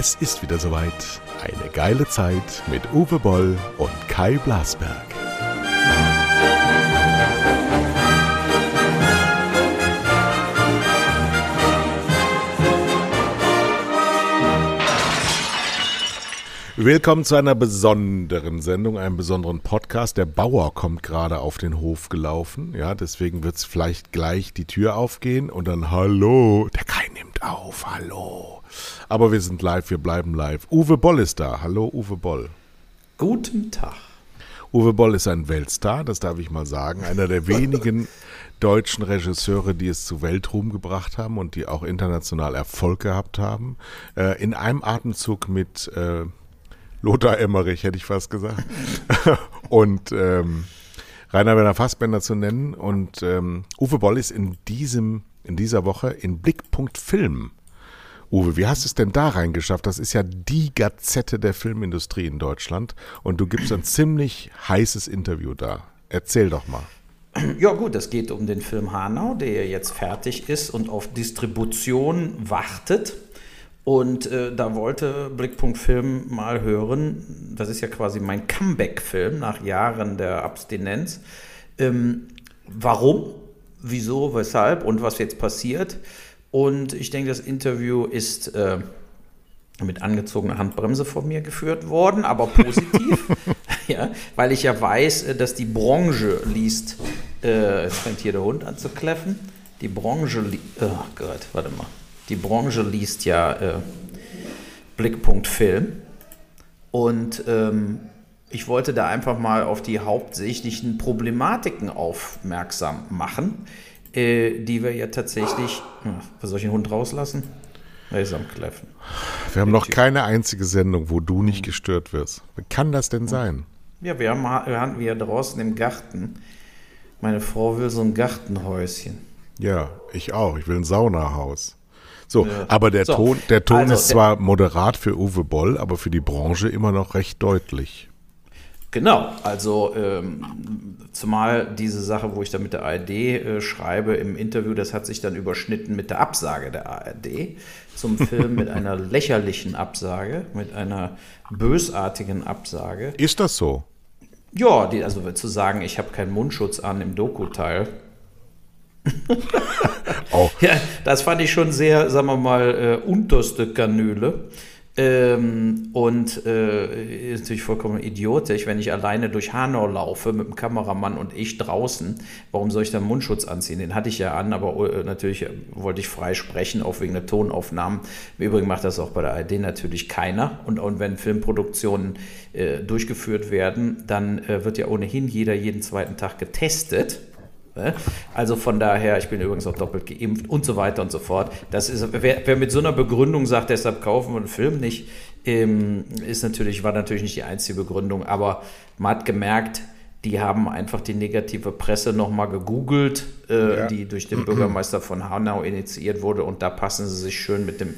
Es ist wieder soweit. Eine geile Zeit mit Uwe Boll und Kai Blasberg. Willkommen zu einer besonderen Sendung, einem besonderen Podcast. Der Bauer kommt gerade auf den Hof gelaufen. Ja, deswegen wird es vielleicht gleich die Tür aufgehen und dann Hallo. Der Kai nimmt auf. Hallo. Aber wir sind live, wir bleiben live. Uwe Boll ist da. Hallo, Uwe Boll. Guten Tag. Uwe Boll ist ein Weltstar, das darf ich mal sagen. Einer der wenigen deutschen Regisseure, die es zu Weltruhm gebracht haben und die auch international Erfolg gehabt haben. Äh, in einem Atemzug mit äh, Lothar Emmerich, hätte ich fast gesagt. und ähm, Rainer Werner Fassbender zu nennen. Und ähm, Uwe Boll ist in diesem, in dieser Woche in Blickpunkt Film. Uwe, wie hast du es denn da reingeschafft? Das ist ja die Gazette der Filmindustrie in Deutschland und du gibst ein ziemlich heißes Interview da. Erzähl doch mal. Ja gut, es geht um den Film Hanau, der jetzt fertig ist und auf Distribution wartet. Und äh, da wollte Blickpunkt Film mal hören, das ist ja quasi mein Comeback-Film nach Jahren der Abstinenz. Ähm, warum, wieso, weshalb und was jetzt passiert. Und ich denke, das Interview ist äh, mit angezogener Handbremse von mir geführt worden, aber positiv, ja, weil ich ja weiß, äh, dass die Branche liest. Äh, jetzt fängt hier der Hund an zu kläffen. Die Branche, oh Gott, warte mal die Branche liest ja äh, Blickpunkt Film. Und ähm, ich wollte da einfach mal auf die hauptsächlichen Problematiken aufmerksam machen, äh, die wir ja tatsächlich. Ach, soll ich den Hund rauslassen? Er ist am Kläffen. Wir haben noch keine einzige Sendung, wo du nicht gestört wirst. Wie kann das denn sein? Ja, wir haben, wir draußen im Garten. Meine Frau will so ein Gartenhäuschen. Ja, ich auch. Ich will ein Saunahaus. So, ja. aber der so. Ton, der Ton also, ist zwar moderat für Uwe Boll, aber für die Branche immer noch recht deutlich. Genau, also ähm, zumal diese Sache, wo ich da mit der ARD äh, schreibe im Interview, das hat sich dann überschnitten mit der Absage der ARD zum Film, mit einer lächerlichen Absage, mit einer bösartigen Absage. Ist das so? Ja, die, also zu sagen, ich habe keinen Mundschutz an im Doku-Teil, oh. Ja, das fand ich schon sehr, sagen wir mal, äh, unterste Kanüle. Ähm, und äh, ist natürlich vollkommen idiotisch, wenn ich alleine durch Hanau laufe mit dem Kameramann und ich draußen. Warum soll ich dann Mundschutz anziehen? Den hatte ich ja an, aber äh, natürlich wollte ich frei sprechen, auch wegen der Tonaufnahmen. Im Übrigen macht das auch bei der ARD natürlich keiner. Und, und wenn Filmproduktionen äh, durchgeführt werden, dann äh, wird ja ohnehin jeder jeden zweiten Tag getestet. Ne? Also von daher, ich bin übrigens auch doppelt geimpft und so weiter und so fort. Das ist, wer, wer mit so einer Begründung sagt, deshalb kaufen wir einen Film nicht, ähm, ist natürlich, war natürlich nicht die einzige Begründung, aber man hat gemerkt, die haben einfach die negative Presse nochmal gegoogelt, äh, ja. die durch den Bürgermeister von Hanau initiiert wurde und da passen sie sich schön mit dem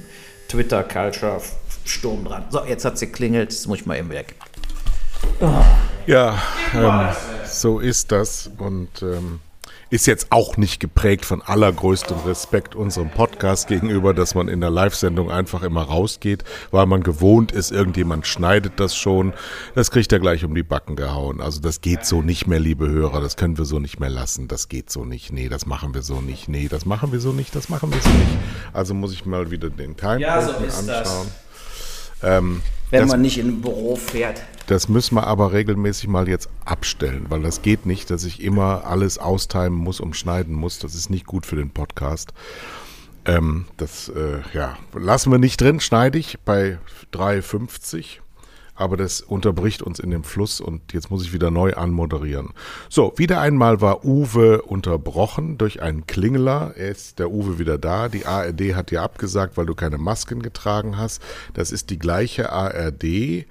Twitter-Culture-Sturm dran. So, jetzt hat sie klingelt, jetzt muss ich mal eben weg. Oh. Ja, ähm, so ist das und ähm, ist jetzt auch nicht geprägt von allergrößtem Respekt unserem Podcast gegenüber, dass man in der Live-Sendung einfach immer rausgeht, weil man gewohnt ist, irgendjemand schneidet das schon. Das kriegt er gleich um die Backen gehauen. Also das geht so nicht mehr, liebe Hörer. Das können wir so nicht mehr lassen. Das geht so nicht. Nee, das machen wir so nicht. Nee, das machen wir so nicht. Das machen wir so nicht. Also muss ich mal wieder den Time ja, so anschauen. Ähm, Wenn man nicht in ein Büro fährt. Das müssen wir aber regelmäßig mal jetzt abstellen, weil das geht nicht, dass ich immer alles austimen muss und schneiden muss. Das ist nicht gut für den Podcast. Ähm, das, äh, ja, lassen wir nicht drin, schneide ich bei 3,50 aber das unterbricht uns in dem Fluss und jetzt muss ich wieder neu anmoderieren. So, wieder einmal war Uwe unterbrochen durch einen Klingeler. Er ist der Uwe wieder da. Die ARD hat dir abgesagt, weil du keine Masken getragen hast. Das ist die gleiche ARD, die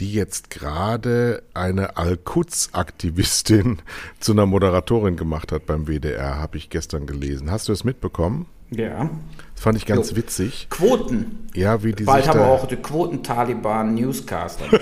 jetzt gerade eine Al-Quds-Aktivistin zu einer Moderatorin gemacht hat beim WDR, habe ich gestern gelesen. Hast du es mitbekommen? Ja. Das fand ich ganz jo. witzig. Quoten. Ja, wie die Bald haben wir auch die Quoten-Taliban-Newscaster.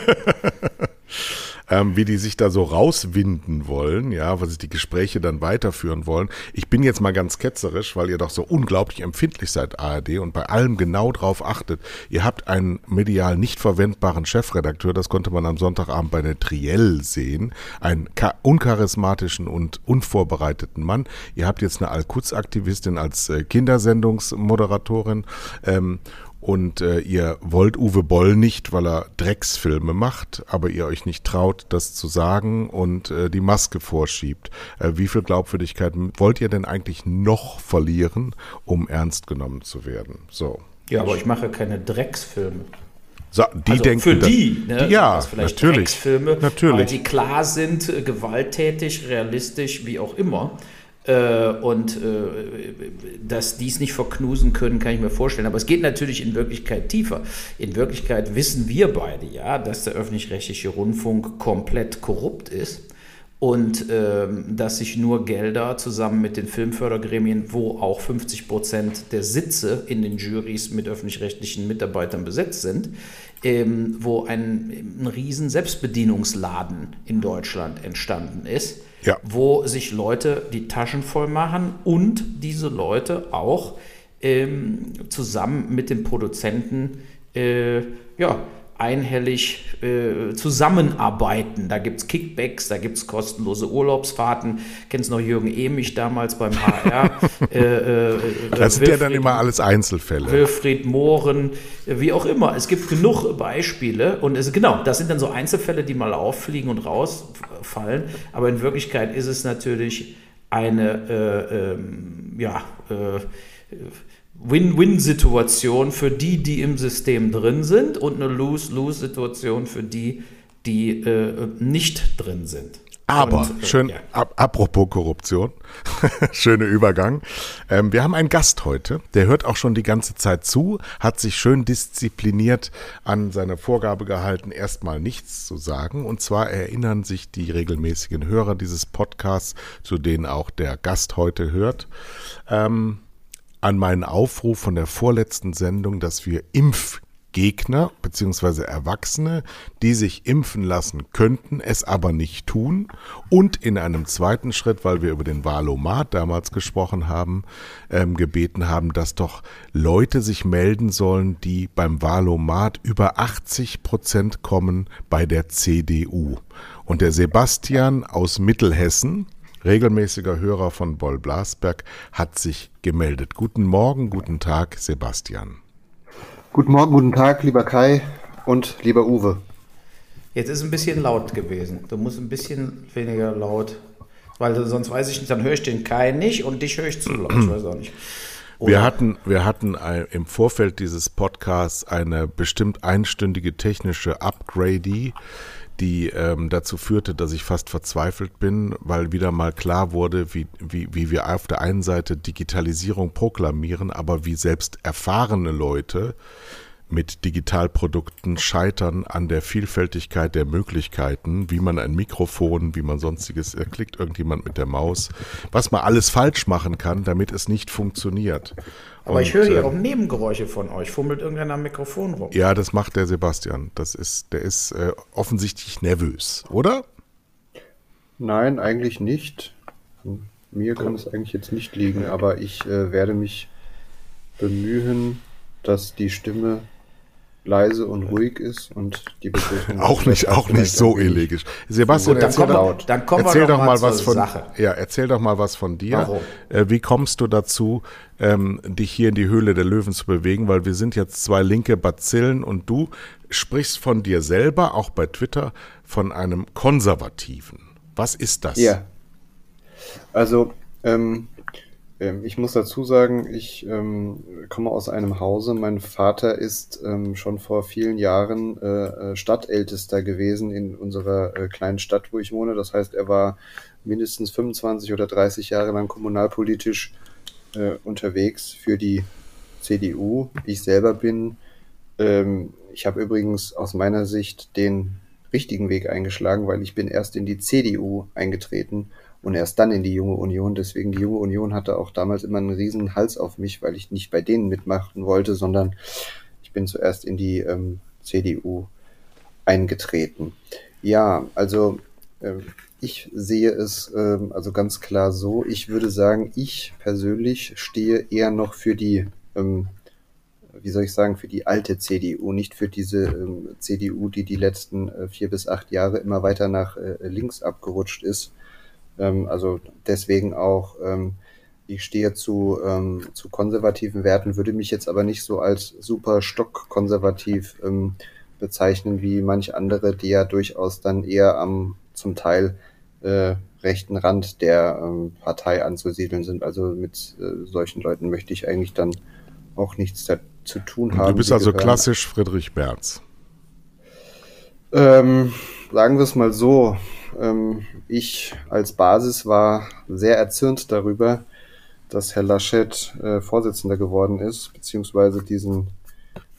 ähm, wie die sich da so rauswinden wollen, ja, was sie die Gespräche dann weiterführen wollen. Ich bin jetzt mal ganz ketzerisch, weil ihr doch so unglaublich empfindlich seid, ARD, und bei allem genau drauf achtet. Ihr habt einen medial nicht verwendbaren Chefredakteur, das konnte man am Sonntagabend bei der Triell sehen, einen uncharismatischen und unvorbereiteten Mann. Ihr habt jetzt eine Al-Quds-Aktivistin als äh, Kindersendungsmoderatorin ähm, und äh, ihr wollt Uwe Boll nicht, weil er Drecksfilme macht, aber ihr euch nicht traut, das zu sagen und äh, die Maske vorschiebt. Äh, wie viel Glaubwürdigkeit wollt ihr denn eigentlich noch verlieren, um ernst genommen zu werden? So. Ja, aber ich mache keine Drecksfilme. So, die also denken, für die, ne, ja, vielleicht natürlich, Drecksfilme, natürlich. weil die klar sind, äh, gewalttätig, realistisch, wie auch immer. Äh, und äh, dass die es nicht verknusen können, kann ich mir vorstellen. Aber es geht natürlich in Wirklichkeit tiefer. In Wirklichkeit wissen wir beide ja, dass der öffentlich-rechtliche Rundfunk komplett korrupt ist und ähm, dass sich nur Gelder zusammen mit den Filmfördergremien, wo auch 50 Prozent der Sitze in den Juries mit öffentlich-rechtlichen Mitarbeitern besetzt sind, ähm, wo ein, ein riesen Selbstbedienungsladen in Deutschland entstanden ist ja. wo sich Leute die Taschen voll machen und diese Leute auch ähm, zusammen mit den Produzenten äh, ja, einhellig äh, zusammenarbeiten. Da gibt es Kickbacks, da gibt es kostenlose Urlaubsfahrten. Kennst noch Jürgen Emich damals beim HR? äh, äh, das sind Wilfried, ja dann immer alles Einzelfälle. Wilfried Mohren, wie auch immer. Es gibt genug Beispiele und es, genau, das sind dann so Einzelfälle, die mal auffliegen und rausfallen. Aber in Wirklichkeit ist es natürlich eine, äh, ähm, ja, äh, Win-Win-Situation für die, die im System drin sind und eine Lose-Lose-Situation für die, die äh, nicht drin sind. Aber, und, äh, schön, ja. ap apropos Korruption, schöner Übergang. Ähm, wir haben einen Gast heute, der hört auch schon die ganze Zeit zu, hat sich schön diszipliniert an seine Vorgabe gehalten, erstmal nichts zu sagen. Und zwar erinnern sich die regelmäßigen Hörer dieses Podcasts, zu denen auch der Gast heute hört, ähm, an meinen Aufruf von der vorletzten Sendung, dass wir Impfgegner bzw. Erwachsene, die sich impfen lassen könnten, es aber nicht tun und in einem zweiten Schritt, weil wir über den Wahlomat damals gesprochen haben, ähm, gebeten haben, dass doch Leute sich melden sollen, die beim Wahlomat über 80 Prozent kommen bei der CDU. Und der Sebastian aus Mittelhessen, regelmäßiger Hörer von Boll Blasberg, hat sich gemeldet. Guten Morgen, guten Tag, Sebastian. Guten Morgen, guten Tag, lieber Kai und lieber Uwe. Jetzt ist ein bisschen laut gewesen. Du musst ein bisschen weniger laut, weil sonst weiß ich nicht, dann höre ich den Kai nicht und dich höre ich zu laut. Ich weiß auch nicht. Wir hatten, wir hatten im Vorfeld dieses Podcasts eine bestimmt einstündige technische Upgrade die ähm, dazu führte, dass ich fast verzweifelt bin, weil wieder mal klar wurde, wie, wie, wie wir auf der einen Seite Digitalisierung proklamieren, aber wie selbst erfahrene Leute mit Digitalprodukten scheitern an der Vielfältigkeit der Möglichkeiten, wie man ein Mikrofon, wie man sonstiges, er klickt irgendjemand mit der Maus, was man alles falsch machen kann, damit es nicht funktioniert. Aber und, ich höre hier äh, auch Nebengeräusche von euch. Fummelt irgendeiner am Mikrofon rum? Ja, das macht der Sebastian. Das ist, der ist äh, offensichtlich nervös, oder? Nein, eigentlich nicht. Mir kann es eigentlich jetzt nicht liegen, aber ich äh, werde mich bemühen, dass die Stimme leise und ruhig ist und die Begrüßung auch nicht auch nicht so elegisch. Sebastian, Gut, erzähl, doch, dann erzähl doch mal was von Sache. ja, erzähl doch mal was von dir. Warum? Äh, wie kommst du dazu, ähm, dich hier in die Höhle der Löwen zu bewegen, weil wir sind jetzt zwei linke Bazillen und du sprichst von dir selber auch bei Twitter von einem konservativen. Was ist das? Ja. Also ähm, ich muss dazu sagen, ich ähm, komme aus einem Hause. Mein Vater ist ähm, schon vor vielen Jahren äh, äh, Stadtältester gewesen in unserer äh, kleinen Stadt, wo ich wohne. Das heißt, er war mindestens 25 oder 30 Jahre lang kommunalpolitisch äh, unterwegs für die CDU. Ich selber bin. Ähm, ich habe übrigens aus meiner Sicht den richtigen Weg eingeschlagen, weil ich bin erst in die CDU eingetreten und erst dann in die junge Union. Deswegen die junge Union hatte auch damals immer einen riesen Hals auf mich, weil ich nicht bei denen mitmachen wollte, sondern ich bin zuerst in die ähm, CDU eingetreten. Ja, also äh, ich sehe es äh, also ganz klar so. Ich würde sagen, ich persönlich stehe eher noch für die, ähm, wie soll ich sagen, für die alte CDU, nicht für diese ähm, CDU, die die letzten äh, vier bis acht Jahre immer weiter nach äh, links abgerutscht ist. Ähm, also deswegen auch, ähm, ich stehe zu, ähm, zu konservativen Werten, würde mich jetzt aber nicht so als super stockkonservativ ähm, bezeichnen wie manche andere, die ja durchaus dann eher am zum Teil äh, rechten Rand der ähm, Partei anzusiedeln sind. Also mit äh, solchen Leuten möchte ich eigentlich dann auch nichts zu tun haben. Du bist also klassisch Friedrich Merz. Ähm, sagen wir es mal so. Ähm, ich als Basis war sehr erzürnt darüber, dass Herr Laschet äh, Vorsitzender geworden ist, beziehungsweise diesen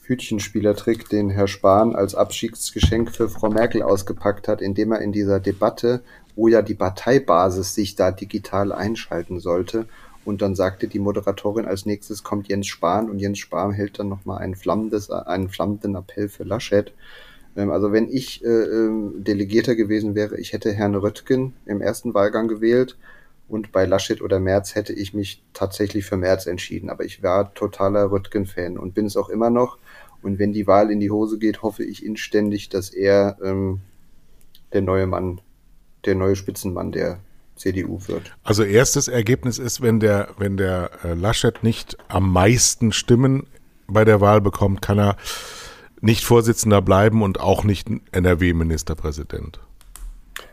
Hütchenspielertrick, den Herr Spahn als Abschiedsgeschenk für Frau Merkel ausgepackt hat, indem er in dieser Debatte, wo ja die Parteibasis sich da digital einschalten sollte, und dann sagte die Moderatorin, als nächstes kommt Jens Spahn und Jens Spahn hält dann nochmal ein einen flammenden Appell für Laschet. Ähm, also wenn ich äh, ähm, Delegierter gewesen wäre, ich hätte Herrn Röttgen im ersten Wahlgang gewählt und bei Laschet oder Merz hätte ich mich tatsächlich für Merz entschieden. Aber ich war totaler Röttgen-Fan und bin es auch immer noch. Und wenn die Wahl in die Hose geht, hoffe ich inständig, dass er ähm, der neue Mann, der neue Spitzenmann der CDU wird. Also erstes Ergebnis ist, wenn der, wenn der äh, Laschet nicht am meisten Stimmen bei der Wahl bekommt, kann er nicht Vorsitzender bleiben und auch nicht NRW-Ministerpräsident.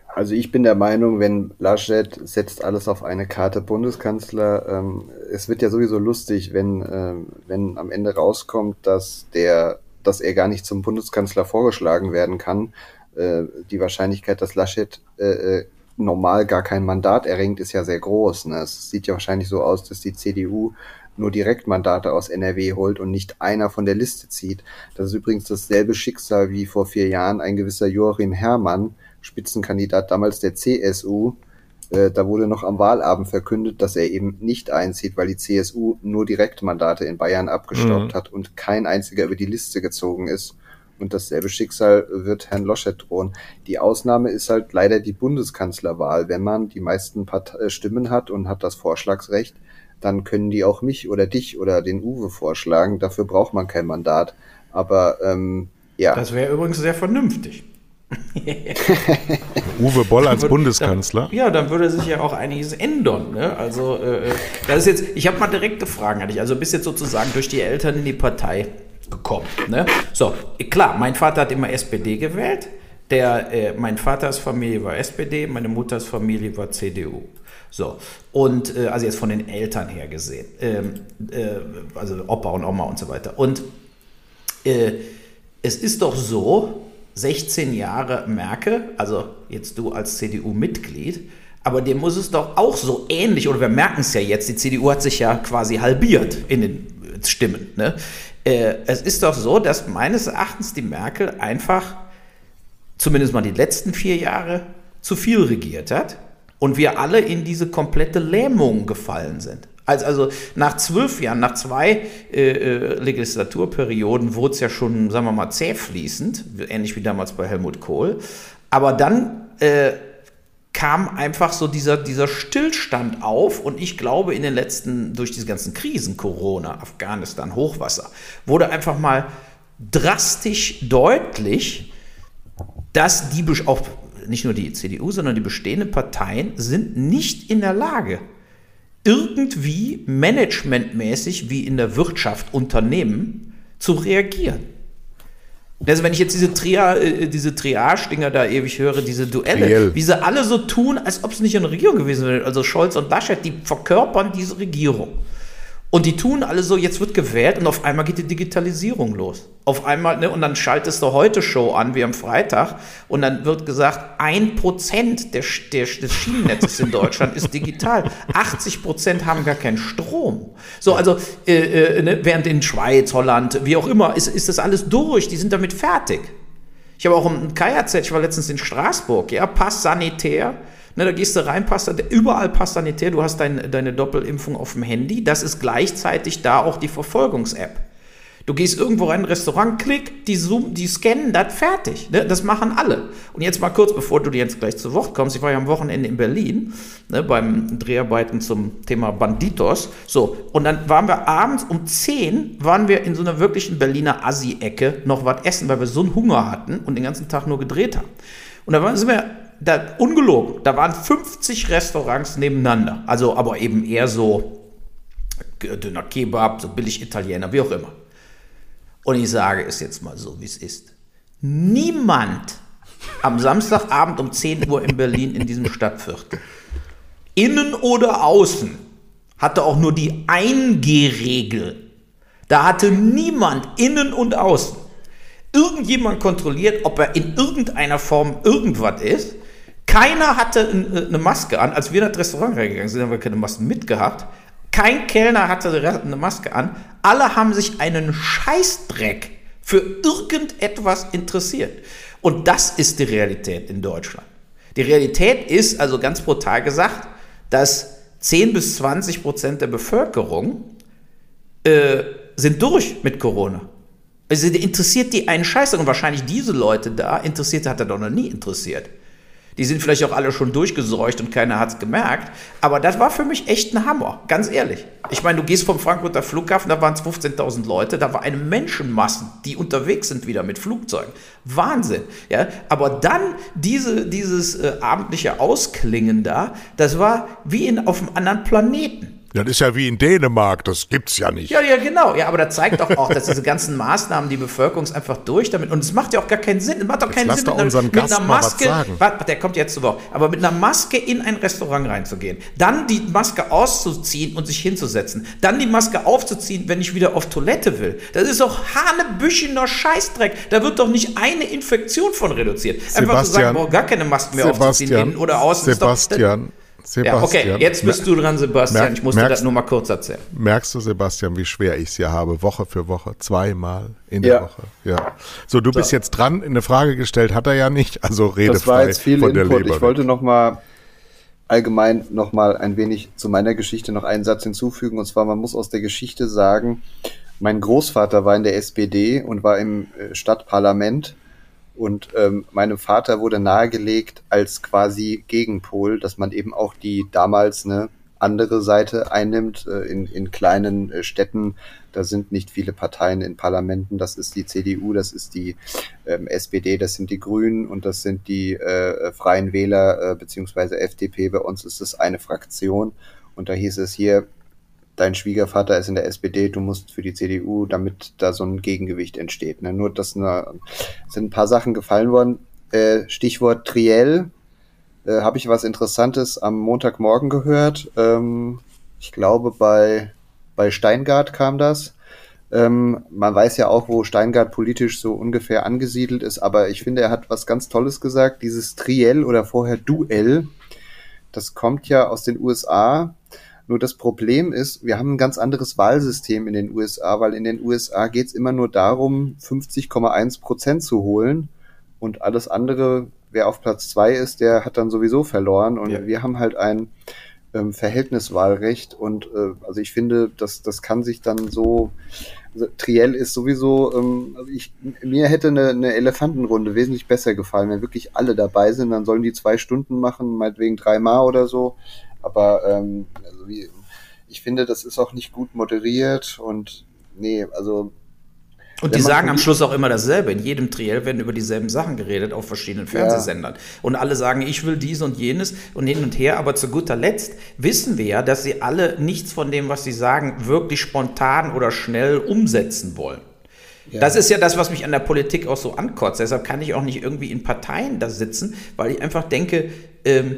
Also ich bin der Meinung, wenn Laschet setzt alles auf eine Karte Bundeskanzler, ähm, es wird ja sowieso lustig, wenn, äh, wenn am Ende rauskommt, dass der, dass er gar nicht zum Bundeskanzler vorgeschlagen werden kann. Äh, die Wahrscheinlichkeit, dass Laschet äh, äh normal gar kein Mandat erringt, ist ja sehr groß. Ne? Es sieht ja wahrscheinlich so aus, dass die CDU nur Direktmandate aus NRW holt und nicht einer von der Liste zieht. Das ist übrigens dasselbe Schicksal wie vor vier Jahren ein gewisser Joachim Herrmann, Spitzenkandidat damals der CSU. Äh, da wurde noch am Wahlabend verkündet, dass er eben nicht einzieht, weil die CSU nur Direktmandate in Bayern abgestaubt mhm. hat und kein einziger über die Liste gezogen ist. Und dasselbe Schicksal wird Herrn Loschet drohen. Die Ausnahme ist halt leider die Bundeskanzlerwahl. Wenn man die meisten Part äh, Stimmen hat und hat das Vorschlagsrecht, dann können die auch mich oder dich oder den Uwe vorschlagen. Dafür braucht man kein Mandat. Aber ähm, ja. Das wäre übrigens sehr vernünftig. Uwe Boll als würde, Bundeskanzler. Dann, ja, dann würde sich ja auch einiges ändern. Ne? Also, äh, das ist jetzt, ich habe mal direkte Fragen an dich. Also, bist jetzt sozusagen durch die Eltern in die Partei gekommen. Ne? So, klar, mein Vater hat immer SPD gewählt. Der, äh, mein Vaters Familie war SPD, meine Mutters Familie war CDU. So, und äh, also jetzt von den Eltern her gesehen, ähm, äh, also Opa und Oma und so weiter. Und äh, es ist doch so, 16 Jahre Merkel, also jetzt du als CDU-Mitglied, aber dem muss es doch auch so ähnlich, oder wir merken es ja jetzt, die CDU hat sich ja quasi halbiert in den Stimmen. Ne? Äh, es ist doch so, dass meines Erachtens die Merkel einfach, zumindest mal die letzten vier Jahre, zu viel regiert hat und wir alle in diese komplette Lähmung gefallen sind. Also, also nach zwölf Jahren, nach zwei äh, äh, Legislaturperioden wurde es ja schon, sagen wir mal, zähfließend, ähnlich wie damals bei Helmut Kohl. Aber dann äh, kam einfach so dieser, dieser Stillstand auf und ich glaube in den letzten, durch diese ganzen Krisen, Corona, Afghanistan, Hochwasser, wurde einfach mal drastisch deutlich, dass die auch nicht nur die CDU, sondern die bestehenden Parteien sind nicht in der Lage, irgendwie managementmäßig wie in der Wirtschaft Unternehmen zu reagieren. Also wenn ich jetzt diese, Tria, äh, diese Triage-Dinger da ewig höre, diese Duelle, Triell. wie sie alle so tun, als ob es nicht eine Regierung gewesen wäre. Also Scholz und Laschet, die verkörpern diese Regierung. Und die tun alle so, jetzt wird gewählt und auf einmal geht die Digitalisierung los. Auf einmal, ne, und dann schaltest du heute Show an, wie am Freitag, und dann wird gesagt, ein Prozent der, der, des Schienennetzes in Deutschland ist digital. 80 Prozent haben gar keinen Strom. So, also, äh, äh, ne, während in Schweiz, Holland, wie auch immer, ist, ist das alles durch, die sind damit fertig. Ich habe auch im KJZ, ich war letztens in Straßburg, ja, Pass sanitär, Ne, da gehst du rein, passt, überall passt sanitär, du hast dein, deine Doppelimpfung auf dem Handy. Das ist gleichzeitig da auch die Verfolgungs-App. Du gehst irgendwo rein, ein Restaurant, klick, die, zoom, die scannen das fertig. Ne? Das machen alle. Und jetzt mal kurz, bevor du jetzt gleich zu Wort kommst, ich war ja am Wochenende in Berlin ne, beim Dreharbeiten zum Thema Banditos. So, und dann waren wir abends um 10 waren wir in so einer wirklichen Berliner Assi-Ecke noch was essen, weil wir so einen Hunger hatten und den ganzen Tag nur gedreht haben. Und da sind wir da, ungelogen, da waren 50 Restaurants nebeneinander. Also aber eben eher so dünner Kebab, so billig Italiener, wie auch immer. Und ich sage es jetzt mal so, wie es ist. Niemand am Samstagabend um 10 Uhr in Berlin in diesem Stadtviertel, innen oder außen, hatte auch nur die Eingehregel. Da hatte niemand innen und außen irgendjemand kontrolliert, ob er in irgendeiner Form irgendwas ist. Keiner hatte äh, eine Maske an. Als wir in das Restaurant reingegangen sind, haben wir keine Masken mitgehabt. Kein Kellner hatte eine Maske an. Alle haben sich einen Scheißdreck für irgendetwas interessiert. Und das ist die Realität in Deutschland. Die Realität ist, also ganz brutal gesagt, dass 10 bis 20 Prozent der Bevölkerung äh, sind durch mit Corona. Also interessiert die einen Scheiß und wahrscheinlich diese Leute da interessiert hat er doch noch nie interessiert. Die sind vielleicht auch alle schon durchgeseucht und keiner hat es gemerkt. Aber das war für mich echt ein Hammer, ganz ehrlich. Ich meine, du gehst vom Frankfurter Flughafen, da waren es 15.000 Leute, da war eine Menschenmassen, die unterwegs sind wieder mit Flugzeugen. Wahnsinn. Ja? Aber dann diese, dieses äh, abendliche Ausklingen da, das war wie in, auf einem anderen Planeten. Das ist ja wie in Dänemark, das gibt's ja nicht. Ja, ja, genau. Ja, aber das zeigt doch auch, dass diese ganzen Maßnahmen, die Bevölkerung ist einfach durch damit. Und es macht ja auch gar keinen Sinn. Es macht doch keinen Jetzt Sinn, mit einer, mit einer Maske. Warte, der kommt jetzt zu Wort. Aber mit einer Maske in ein Restaurant reinzugehen, dann die Maske auszuziehen und sich hinzusetzen, dann die Maske aufzuziehen, wenn ich wieder auf Toilette will. Das ist doch hanebüchener Scheißdreck. Da wird doch nicht eine Infektion von reduziert. Einfach Sebastian, zu sagen, boah, gar keine Maske mehr Sebastian, aufzuziehen, innen oder außen. Sebastian. Sebastian. Ja, okay, jetzt bist du dran, Sebastian. Merk, ich musste merkst, das nur mal kurz erzählen. Merkst du, Sebastian, wie schwer ich es hier habe? Woche für Woche, zweimal in der Woche. Ja. So, du so. bist jetzt dran. Eine Frage gestellt hat er ja nicht, also rede Das war jetzt viel Input. ich wollte noch mal allgemein noch mal ein wenig zu meiner Geschichte noch einen Satz hinzufügen. Und zwar, man muss aus der Geschichte sagen, mein Großvater war in der SPD und war im äh, Stadtparlament und ähm, meinem Vater wurde nahegelegt als quasi Gegenpol, dass man eben auch die damals eine andere Seite einnimmt. Äh, in, in kleinen äh, Städten, da sind nicht viele Parteien in Parlamenten. Das ist die CDU, das ist die ähm, SPD, das sind die Grünen und das sind die äh, Freien Wähler äh, beziehungsweise FDP. Bei uns ist es eine Fraktion. Und da hieß es hier, dein Schwiegervater ist in der SPD, du musst für die CDU, damit da so ein Gegengewicht entsteht. Ne? Nur, dass eine, sind ein paar Sachen gefallen worden. Äh, Stichwort Triell, äh, habe ich was Interessantes am Montagmorgen gehört. Ähm, ich glaube, bei, bei Steingart kam das. Ähm, man weiß ja auch, wo Steingart politisch so ungefähr angesiedelt ist, aber ich finde, er hat was ganz Tolles gesagt. Dieses Triell oder vorher Duell, das kommt ja aus den USA nur das Problem ist, wir haben ein ganz anderes Wahlsystem in den USA, weil in den USA geht es immer nur darum, 50,1 Prozent zu holen und alles andere, wer auf Platz zwei ist, der hat dann sowieso verloren. Und ja. wir haben halt ein ähm, Verhältniswahlrecht und äh, also ich finde, das, das kann sich dann so, also Triell ist sowieso, ähm, also ich, mir hätte eine, eine Elefantenrunde wesentlich besser gefallen, wenn wirklich alle dabei sind, dann sollen die zwei Stunden machen, meinetwegen dreimal oder so. Aber ähm, also wie, ich finde, das ist auch nicht gut moderiert und nee, also. Und die sagen am Schluss auch immer dasselbe. In jedem Triell werden über dieselben Sachen geredet auf verschiedenen Fernsehsendern. Ja. Und alle sagen, ich will dies und jenes und hin und her. Aber zu guter Letzt wissen wir ja, dass sie alle nichts von dem, was sie sagen, wirklich spontan oder schnell umsetzen wollen. Ja. Das ist ja das, was mich an der Politik auch so ankotzt. Deshalb kann ich auch nicht irgendwie in Parteien da sitzen, weil ich einfach denke, ähm,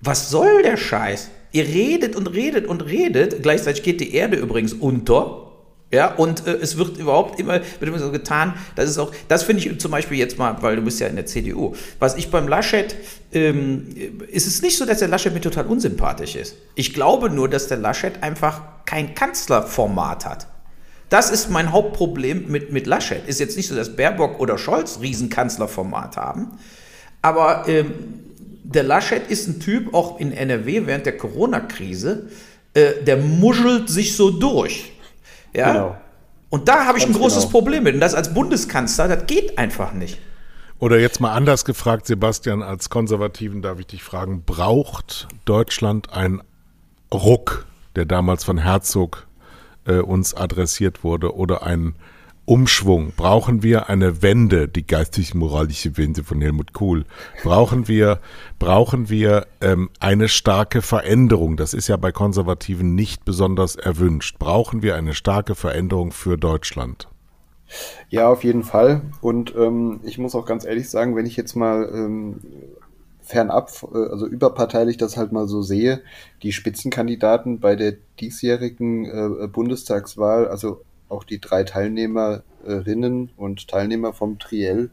was soll der Scheiß? Ihr redet und redet und redet. Gleichzeitig geht die Erde übrigens unter. Ja, und äh, es wird überhaupt immer, wird immer so getan, das ist auch, das finde ich zum Beispiel jetzt mal, weil du bist ja in der CDU. Was ich beim Laschet, ähm, ist es nicht so, dass der Laschet mir total unsympathisch ist. Ich glaube nur, dass der Laschet einfach kein Kanzlerformat hat. Das ist mein Hauptproblem mit, mit Laschet. Ist jetzt nicht so, dass Baerbock oder Scholz Riesenkanzlerformat haben, aber ähm, der Laschet ist ein Typ, auch in NRW während der Corona-Krise, äh, der muschelt sich so durch. Ja. Genau. Und da habe ich Ganz ein großes genau. Problem mit. Und das als Bundeskanzler, das geht einfach nicht. Oder jetzt mal anders gefragt, Sebastian, als Konservativen darf ich dich fragen, braucht Deutschland einen Ruck, der damals von Herzog äh, uns adressiert wurde, oder einen Umschwung? Brauchen wir eine Wende, die geistig-moralische Wende von Helmut Kohl? Brauchen wir, brauchen wir ähm, eine starke Veränderung? Das ist ja bei Konservativen nicht besonders erwünscht. Brauchen wir eine starke Veränderung für Deutschland? Ja, auf jeden Fall. Und ähm, ich muss auch ganz ehrlich sagen, wenn ich jetzt mal ähm, fernab, äh, also überparteilich das halt mal so sehe, die Spitzenkandidaten bei der diesjährigen äh, Bundestagswahl, also auch die drei Teilnehmerinnen und Teilnehmer vom Triell,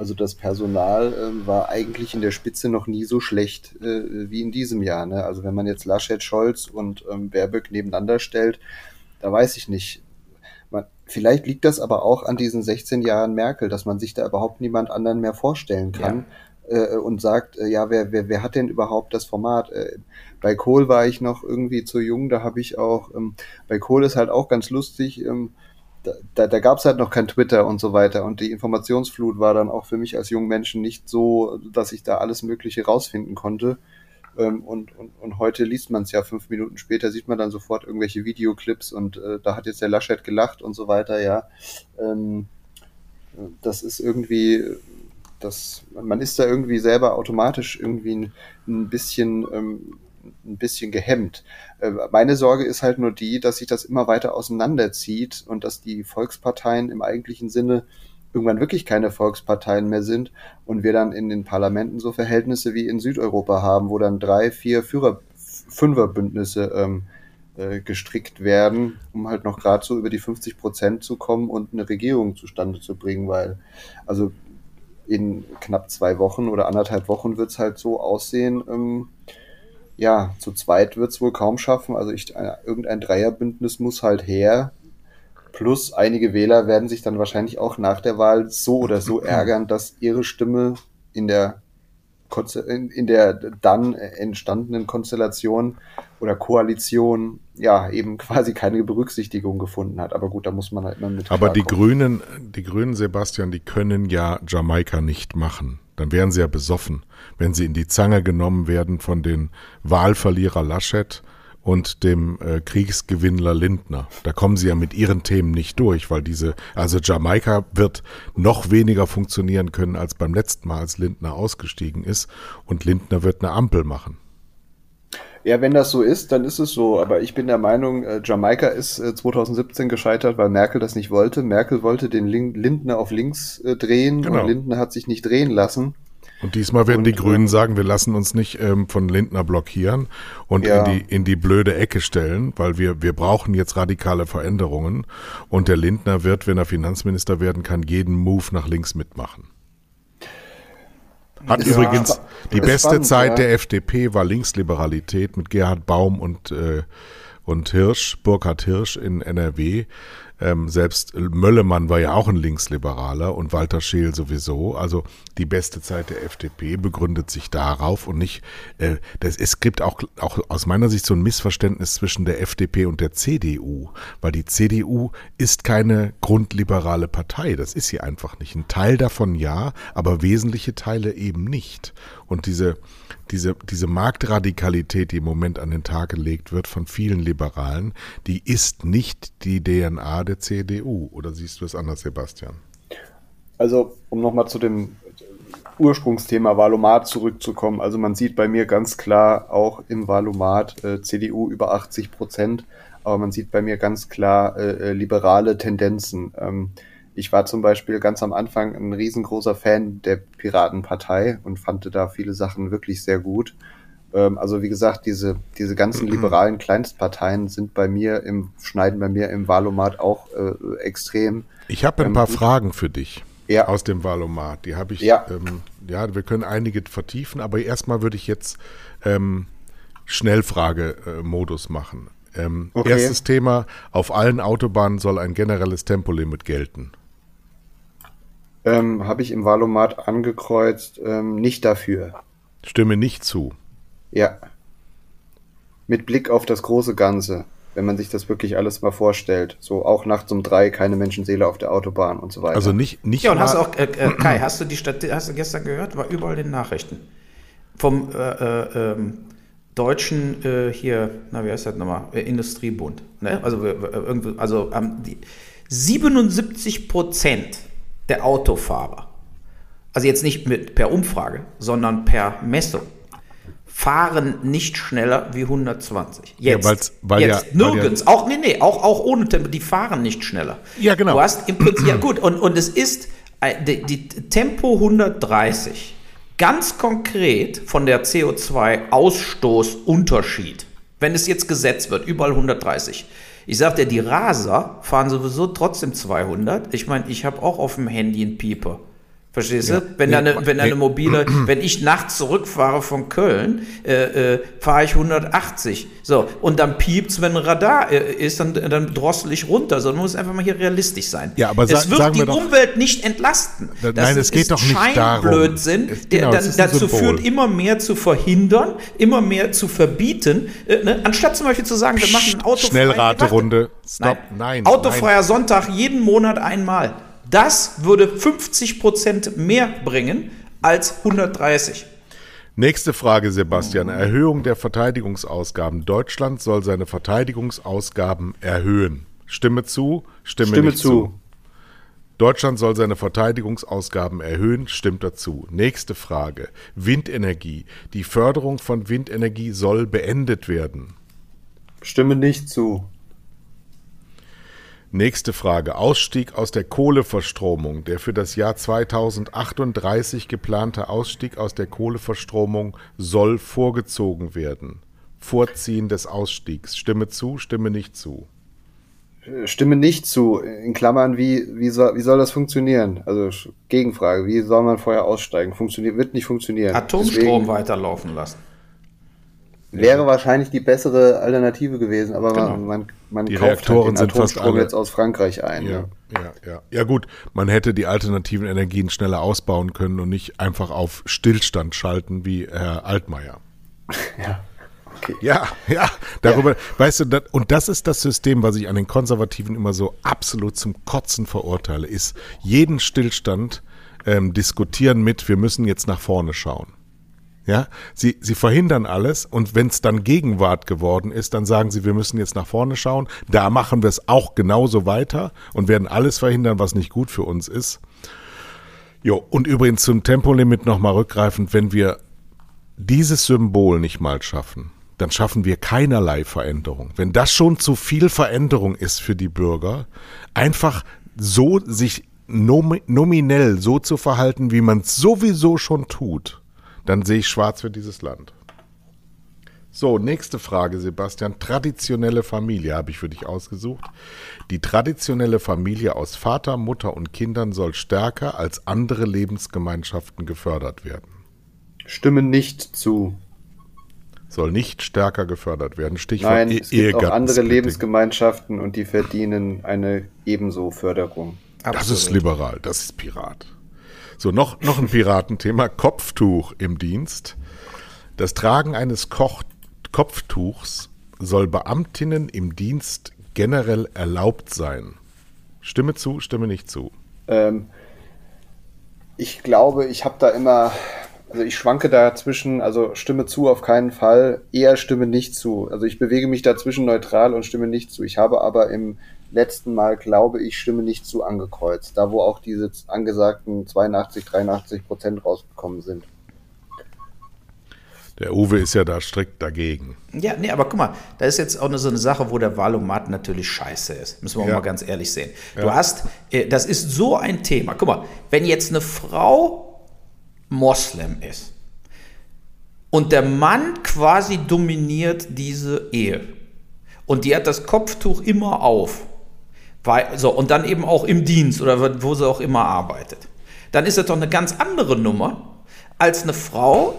also das Personal äh, war eigentlich in der Spitze noch nie so schlecht äh, wie in diesem Jahr. Ne? Also wenn man jetzt Laschet, Scholz und ähm, Baerbock nebeneinander stellt, da weiß ich nicht. Man, vielleicht liegt das aber auch an diesen 16 Jahren Merkel, dass man sich da überhaupt niemand anderen mehr vorstellen kann äh, und sagt, äh, ja, wer, wer, wer hat denn überhaupt das Format? Äh, bei Kohl war ich noch irgendwie zu jung, da habe ich auch, ähm, bei Kohl ist halt auch ganz lustig, ähm, da, da, da gab es halt noch kein Twitter und so weiter und die Informationsflut war dann auch für mich als jungen Menschen nicht so, dass ich da alles Mögliche rausfinden konnte. Ähm, und, und, und heute liest man es ja fünf Minuten später, sieht man dann sofort irgendwelche Videoclips und äh, da hat jetzt der Laschet gelacht und so weiter, ja. Ähm, das ist irgendwie, das, man ist da irgendwie selber automatisch irgendwie ein, ein bisschen ähm, ein bisschen gehemmt. Äh, meine Sorge ist halt nur die, dass sich das immer weiter auseinanderzieht und dass die Volksparteien im eigentlichen Sinne irgendwann wirklich keine Volksparteien mehr sind und wir dann in den Parlamenten so Verhältnisse wie in Südeuropa haben, wo dann drei, vier Führer, Fünferbündnisse ähm, äh, gestrickt werden, um halt noch gerade so über die 50 Prozent zu kommen und eine Regierung zustande zu bringen, weil also in knapp zwei Wochen oder anderthalb Wochen wird es halt so aussehen, ähm, ja, zu zweit wird es wohl kaum schaffen. Also ich, äh, irgendein Dreierbündnis muss halt her. Plus einige Wähler werden sich dann wahrscheinlich auch nach der Wahl so oder so ärgern, dass ihre Stimme in der, in, der dann entstandenen Konstellation oder Koalition ja eben quasi keine Berücksichtigung gefunden hat. Aber gut, da muss man halt immer mit. Aber die klarkommen. Grünen, die Grünen, Sebastian, die können ja Jamaika nicht machen. Dann wären sie ja besoffen, wenn sie in die Zange genommen werden von den Wahlverlierer Laschet und dem äh, Kriegsgewinnler Lindner. Da kommen sie ja mit ihren Themen nicht durch, weil diese, also Jamaika wird noch weniger funktionieren können als beim letzten Mal, als Lindner ausgestiegen ist. Und Lindner wird eine Ampel machen. Ja, wenn das so ist, dann ist es so. Aber ich bin der Meinung, äh, Jamaika ist äh, 2017 gescheitert, weil Merkel das nicht wollte. Merkel wollte den Lin Lindner auf links äh, drehen Genau. und Lindner hat sich nicht drehen lassen. Und diesmal werden die Und, Grünen sagen, wir lassen uns nicht ähm, von Lindner blockieren und Ja. in, die, in die blöde Ecke stellen, weil wir, wir brauchen jetzt radikale Veränderungen. Und der Lindner wird, wenn er Finanzminister werden kann, jeden Move nach links mitmachen. Hat Ja, übrigens die beste spannend, Zeit ja. der FDP war Linksliberalität mit Gerhard Baum und, äh, und Hirsch, Burkhard Hirsch in NRW. Ähm, selbst Möllemann war ja auch ein Linksliberaler und Walter Scheel sowieso. Also die beste Zeit der FDP begründet sich darauf und nicht, äh, das, es gibt auch, auch aus meiner Sicht so ein Missverständnis zwischen der FDP und der CDU, weil die CDU ist keine grundliberale Partei. Das ist sie einfach nicht. Ein Teil davon ja, aber wesentliche Teile eben nicht. Und diese, diese, diese Marktradikalität, die im Moment an den Tag gelegt wird von vielen Liberalen, die ist nicht die DNA der CDU. Oder siehst du es anders, Sebastian? Also, um nochmal zu dem Ursprungsthema Valomat zurückzukommen. Also man sieht bei mir ganz klar auch im Valomat äh, CDU über 80 Prozent, aber man sieht bei mir ganz klar äh, äh, liberale Tendenzen. Ähm, ich war zum Beispiel ganz am Anfang ein riesengroßer Fan der Piratenpartei und fand da viele Sachen wirklich sehr gut. Ähm, also wie gesagt, diese, diese ganzen liberalen Kleinstparteien sind bei mir im, schneiden bei mir im Valomat auch äh, extrem. Ich habe ein Ähm, paar. Fragen für dich Ja. aus dem Valomat. Die habe ich, Ja. ähm, ja, wir können einige vertiefen, aber erstmal würde ich jetzt ähm, Schnellfrage-Modus machen. Ähm, Okay. Erstes Thema, auf allen Autobahnen soll ein generelles Tempolimit gelten. Ähm, Habe ich im Valomat angekreuzt, ähm, nicht dafür. Stimme nicht zu. Ja. Mit Blick auf das große Ganze. wenn man sich das wirklich alles mal vorstellt. So auch nachts um drei keine Menschenseele auf der Autobahn und so weiter. Also nicht, nicht Ja, und hast du auch, äh, äh, Kai, hast du die Stadt, hast du gestern gehört? War überall in den Nachrichten. Vom äh, äh, ähm, deutschen äh, hier, na wie heißt das nochmal? Äh, Industriebund. Ne? Also, äh, irgendwie, also ähm, die 77 Prozent der Autofahrer, also jetzt nicht mit per Umfrage, sondern per Messung, fahren nicht schneller wie 120. Jetzt, Ja, weil's- weil jetzt ja- weil nirgends, auch nee, nee, auch, auch ohne Tempo, die fahren nicht schneller. Ja, genau. Du hast im Prinzip, ja gut, und, und es ist äh, die, die Tempo 130 ganz konkret von der CO2-Ausstoßunterschied, wenn es jetzt gesetzt wird, überall 130. Ich sag dir, die Raser fahren sowieso trotzdem 200. Ich meine, ich habe auch auf dem Handy einen Pieper. Verstehst du? Wenn, da eine, wenn da eine nee. mobile, wenn ich nachts zurückfahre von Köln, äh, äh, fahre ich 180. So, und dann piept's, wenn ein Radar äh, ist, dann, dann drossel ich runter. So, man muss einfach mal hier realistisch sein. Ja, aber es wird die doch- Umwelt nicht entlasten. Da- nein, es geht doch nicht darum. Scheinblödsinn, Es- der genau, dann ist ein dazu führt, immer mehr zu verhindern, immer mehr zu verbieten. Äh, ne? Anstatt zum Beispiel zu sagen, wir machen ein Auto Schnellraterunde. Stop. Nein. Autofreier Sonntag jeden Monat einmal. Das würde 50% mehr bringen als 130. Nächste Frage, Sebastian. Erhöhung der Verteidigungsausgaben. Deutschland soll seine Verteidigungsausgaben erhöhen. Stimme zu, Stimme, Stimme nicht zu. zu. Deutschland soll seine Verteidigungsausgaben erhöhen, stimmt dazu. Nächste Frage. Windenergie. Die Förderung von Windenergie soll beendet werden. Stimme nicht zu. Nächste Frage. Ausstieg aus der Kohleverstromung. Der für das Jahr 2038 geplante Ausstieg aus der Kohleverstromung soll vorgezogen werden. Vorziehen des Ausstiegs. Stimme zu, stimme nicht zu. Äh, Stimme nicht zu. In Klammern, wie, wie, soll, wie soll das funktionieren? Also Gegenfrage, wie soll man vorher aussteigen? Funktioniert, wird nicht funktionieren. Atomstrom Deswegen weiterlaufen lassen. Wäre wahrscheinlich die bessere Alternative gewesen, aber Genau. man, man, man Die kauft Reaktoren halt den sind fast alle- jetzt aus Frankreich ein. Ja, ne? ja, ja. Ja gut, man hätte die alternativen Energien schneller ausbauen können und nicht einfach auf Stillstand schalten wie Herr Altmaier. Ja. Okay. Ja, ja, darüber, weißt du, das, und das ist das System, was ich an den Konservativen immer so absolut zum Kotzen verurteile, ist jeden Stillstand ähm, diskutieren mit, wir müssen jetzt nach vorne schauen. Ja, sie, sie verhindern alles und wenn es dann Gegenwart geworden ist, dann sagen sie, wir müssen jetzt nach vorne schauen. Da machen wir es auch genauso weiter und werden alles verhindern, was nicht gut für uns ist. Jo, und übrigens zum Tempolimit nochmal rückgreifend, wenn wir dieses Symbol nicht mal schaffen, dann schaffen wir keinerlei Veränderung. Wenn das schon zu viel Veränderung ist für die Bürger, einfach so sich nomi- nominell so zu verhalten, wie man es sowieso schon tut, dann sehe ich schwarz für dieses Land. So, nächste Frage, Sebastian. Traditionelle Familie habe ich für dich ausgesucht. Die traditionelle Familie aus Vater, Mutter und Kindern soll stärker als andere Lebensgemeinschaften gefördert werden. Stimme nicht zu. soll nicht stärker gefördert werden. Stichwort Nein, E- es gibt auch andere. Lebensgemeinschaften und die verdienen eine ebenso Förderung. Das ist liberal, das ist Pirat. So, noch, noch ein Piratenthema, Kopftuch im Dienst. Das Tragen eines Koch Kopftuchs soll Beamtinnen im Dienst generell erlaubt sein. Stimme zu, stimme nicht zu. Ähm, ich glaube, ich habe da immer, also ich schwanke dazwischen, also stimme zu auf keinen Fall, eher stimme nicht zu. Also ich bewege mich dazwischen neutral und stimme nicht zu. Ich habe aber im letzten Mal, glaube ich, stimme nicht zu angekreuzt, da wo auch diese angesagten 82, 83 Prozent rausgekommen sind. Der Uwe ist ja da strikt dagegen. Ja, nee, aber guck mal, da ist jetzt auch eine, so eine Sache, wo der Wahlomat natürlich scheiße ist. Müssen wir auch Ja. mal ganz ehrlich sehen. Du hast, äh, das ist so ein Thema. Guck mal, wenn jetzt eine Frau Moslem ist und der Mann quasi dominiert diese Ehe und die hat das Kopftuch immer auf, so, und dann eben auch im Dienst oder wo sie auch immer arbeitet, dann ist das doch eine ganz andere Nummer als eine Frau,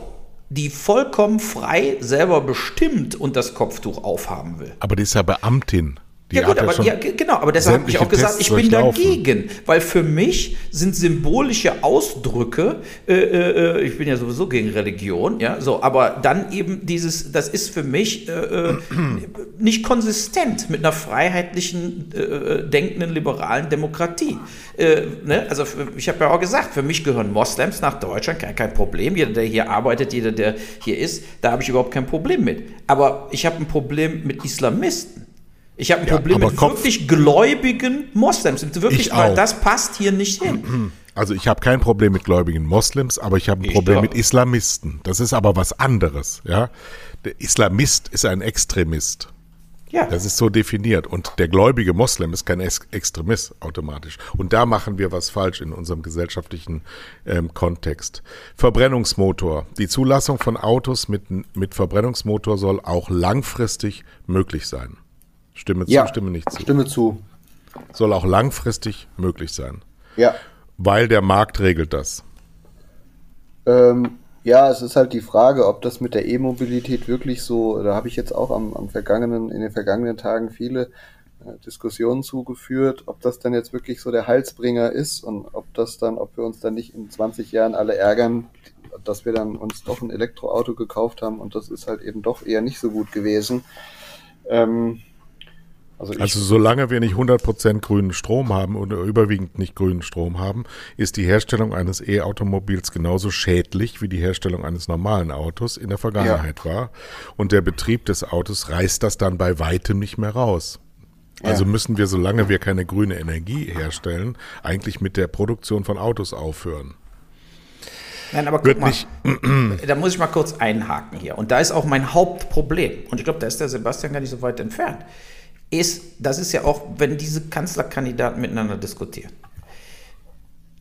die vollkommen frei selber bestimmt und das Kopftuch aufhaben will. Aber die ist ja Beamtin. Ja gut, aber ja, ge- genau, aber deshalb habe ich auch gesagt, Tests ich bin dagegen, weil für mich sind symbolische Ausdrücke, äh, äh, ich bin ja sowieso gegen Religion, ja, so, aber dann eben dieses, das ist für mich äh, äh, nicht konsistent mit einer freiheitlichen, äh, denkenden, liberalen Demokratie. Äh, ne? Also ich habe ja auch gesagt, für mich gehören Moslems nach Deutschland, kein, kein Problem. Jeder, der hier arbeitet, jeder, der hier ist, da habe ich überhaupt kein Problem mit. Aber ich habe ein Problem mit Islamisten. Ich habe ein Ja, Problem mit Kopf- wirklich gläubigen Moslems. Wirklich, Ich weil das passt hier nicht hin. Also ich habe kein Problem mit gläubigen Moslems, aber ich habe ein Ich Problem doch. mit Islamisten. Das ist aber was anderes, ja. Der Islamist ist ein Extremist. Ja. Das ist so definiert. Und der gläubige Moslem ist kein Ex Extremist automatisch. Und da machen wir was falsch in unserem gesellschaftlichen ähm, Kontext. Verbrennungsmotor. Die Zulassung von Autos mit, mit Verbrennungsmotor soll auch langfristig möglich sein. Stimme zu, Ja, stimme nicht zu. Stimme zu. Soll auch langfristig möglich sein. Ja. Weil der Markt regelt das. Ähm, ja, es ist halt die Frage, ob das mit der E-Mobilität wirklich so, da habe ich jetzt auch am, am vergangenen, in den vergangenen Tagen viele äh, Diskussionen zugeführt, ob das dann jetzt wirklich so der Halsbringer ist und ob das dann, ob wir uns dann nicht in 20 Jahren alle ärgern, dass wir dann uns doch ein Elektroauto gekauft haben und das ist halt eben doch eher nicht so gut gewesen. Ähm, also, Also solange wir nicht 100% grünen Strom haben oder überwiegend nicht grünen Strom haben, ist die Herstellung eines E-Automobils genauso schädlich wie die Herstellung eines normalen Autos in der Vergangenheit war. Und der Betrieb des Autos reißt das dann bei weitem nicht mehr raus. Also Ja. müssen wir, solange wir keine grüne Energie herstellen, eigentlich mit der Produktion von Autos aufhören. Nein, aber guck mal, da muss ich mal kurz einhaken hier. Und da ist auch mein Hauptproblem. Und ich glaube, da ist der Sebastian gar nicht so weit entfernt. Ist, das ist ja auch, wenn diese Kanzlerkandidaten miteinander diskutieren.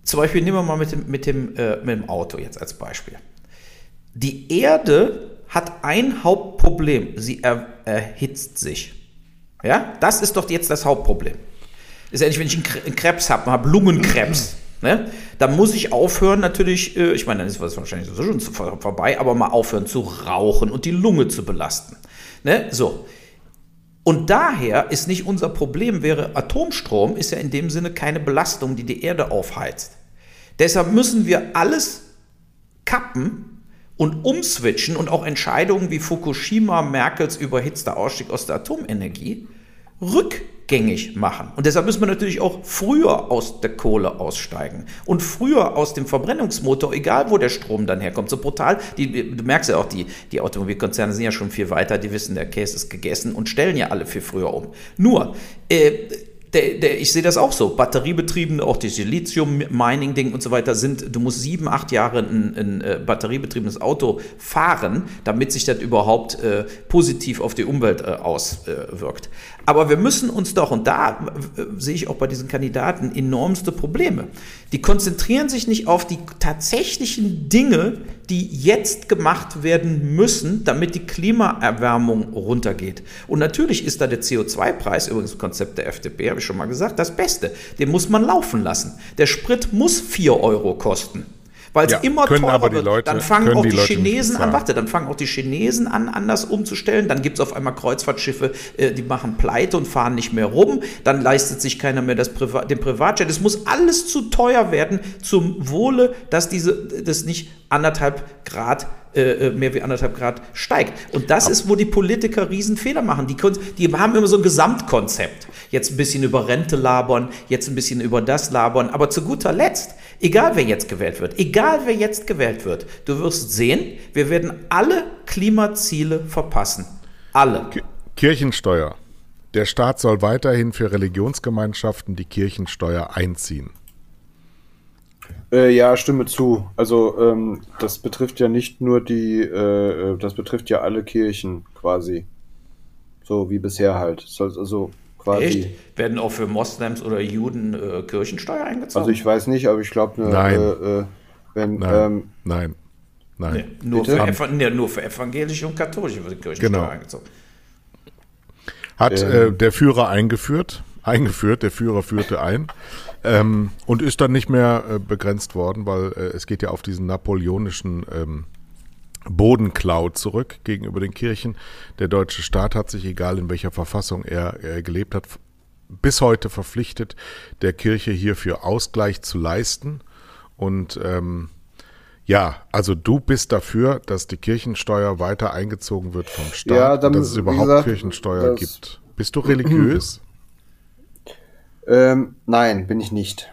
Zum Beispiel nehmen wir mal mit dem, mit dem, äh, mit dem Auto jetzt als Beispiel. Die Erde hat ein Hauptproblem. Sie er, erhitzt sich. Ja, das ist doch jetzt das Hauptproblem. Ist nicht, wenn ich einen Kre- einen Krebs habe, habe Lungenkrebs, ne? Dann muss ich aufhören, natürlich, äh, ich meine, dann ist was wahrscheinlich sowieso schon vorbei, aber mal aufhören zu rauchen und die Lunge zu belasten. Ne? So. Und daher ist nicht unser Problem, wäre Atomstrom, ist ja in dem Sinne keine Belastung, die die Erde aufheizt. Deshalb müssen wir alles kappen und umswitchen und auch Entscheidungen wie Fukushima, Merkels überhitzter Ausstieg aus der Atomenergie rückgängig machen. Und deshalb müssen wir natürlich auch früher aus der Kohle aussteigen und früher aus dem Verbrennungsmotor, egal wo der Strom dann herkommt. So brutal, die, du merkst ja auch, die, die Automobilkonzerne sind ja schon viel weiter, die wissen, der Käse ist gegessen und stellen ja alle viel früher um. Nur, äh, der, der, ich sehe das auch so. Batteriebetriebene, auch die Silizium-Mining-Ding und so weiter sind, du musst sieben, acht Jahre ein, ein äh, batteriebetriebenes Auto fahren, damit sich das überhaupt äh, positiv auf die Umwelt äh, auswirkt. Aber wir müssen uns doch, und da äh, sehe ich auch bei diesen Kandidaten enormste Probleme. Die konzentrieren sich nicht auf die tatsächlichen Dinge, die jetzt gemacht werden müssen, damit die Klimaerwärmung runtergeht. Und natürlich ist da der CO2-Preis, übrigens Konzept der FDP, habe ich schon mal gesagt, das Beste. Den muss man laufen lassen. Der Sprit muss 4 Euro kosten. Weil es Ja, immer teurer wird. Leute- dann fangen auch die die, Chinesen an, warte, dann fangen auch die Chinesen an, anders umzustellen. Dann gibt es auf einmal Kreuzfahrtschiffe, äh, die machen pleite und fahren nicht mehr rum. Dann leistet sich keiner mehr das Priva den Privatjet. Es muss alles zu teuer werden zum Wohle, dass diese, das nicht anderthalb Grad äh, mehr wie anderthalb Grad steigt. Und das ist, wo die Politiker Riesenfehler machen. Die, die haben immer so ein Gesamtkonzept. Jetzt ein bisschen über Rente labern, jetzt ein bisschen über das labern. Aber zu guter Letzt, egal wer jetzt gewählt wird, egal wer jetzt gewählt wird, du wirst sehen, wir werden alle Klimaziele verpassen. Alle. Ki- Kirchensteuer. Der Staat soll weiterhin für Religionsgemeinschaften die Kirchensteuer einziehen. Äh, ja, stimme zu. Also ähm, das betrifft ja nicht nur die, äh, äh, das betrifft ja alle Kirchen quasi. So wie bisher halt. Also quasi. Echt? Werden auch für Moslems oder Juden äh, Kirchensteuer eingezogen? Also ich weiß nicht, aber ich glaube, Nein. äh, äh, wenn Nein, ähm, nein, nein. Nee, nur, für Eva nee, nur für evangelische und katholische wird die Kirchensteuer Genau. eingezogen. Hat Ähm. äh, der Führer eingeführt, eingeführt, der Führer führte ein ähm, und ist dann nicht mehr äh, begrenzt worden, weil äh, es geht ja auf diesen napoleonischen ähm, Bodenklau zurück gegenüber den Kirchen. Der deutsche Staat hat sich, egal in welcher Verfassung er, er gelebt hat, bis heute verpflichtet, der Kirche hierfür Ausgleich zu leisten. Und ähm, ja, also du bist dafür, dass die Kirchensteuer weiter eingezogen wird vom Staat, Ja, dann, dass es überhaupt gesagt, Kirchensteuer gibt. Bist du religiös? Ähm, nein, bin ich nicht.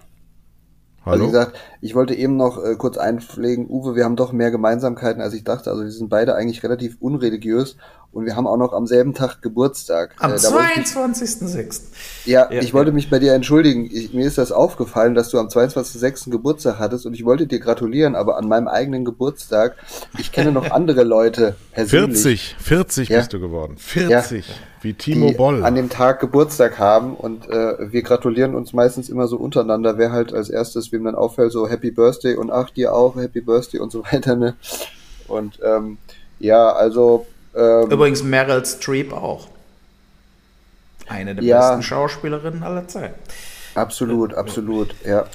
Also Hallo? wie gesagt, ich wollte eben noch äh, kurz einpflegen, Uwe, wir haben doch mehr Gemeinsamkeiten, als ich dachte. Also wir sind beide eigentlich relativ unreligiös und wir haben auch noch am selben Tag Geburtstag. Am Äh, da wollte ich mich- 22.06. Ja, Ja, ich wollte ja. mich bei dir entschuldigen. Ich, mir ist das aufgefallen, dass du am 22.06. Geburtstag hattest und ich wollte dir gratulieren, aber an meinem eigenen Geburtstag, ich kenne noch andere Leute persönlich, 40, 40 Ja. bist du geworden. 40, wie die Timo Boll. an dem Tag Geburtstag haben und äh, wir gratulieren uns meistens immer so untereinander, wer halt als erstes, wem dann auffällt, so Happy Birthday und ach, dir auch, Happy Birthday und so weiter, ne? Und ähm, ja, also ähm, Übrigens Meryl Streep auch. Eine der Ja. besten Schauspielerinnen aller Zeiten. absolut, absolut, ja.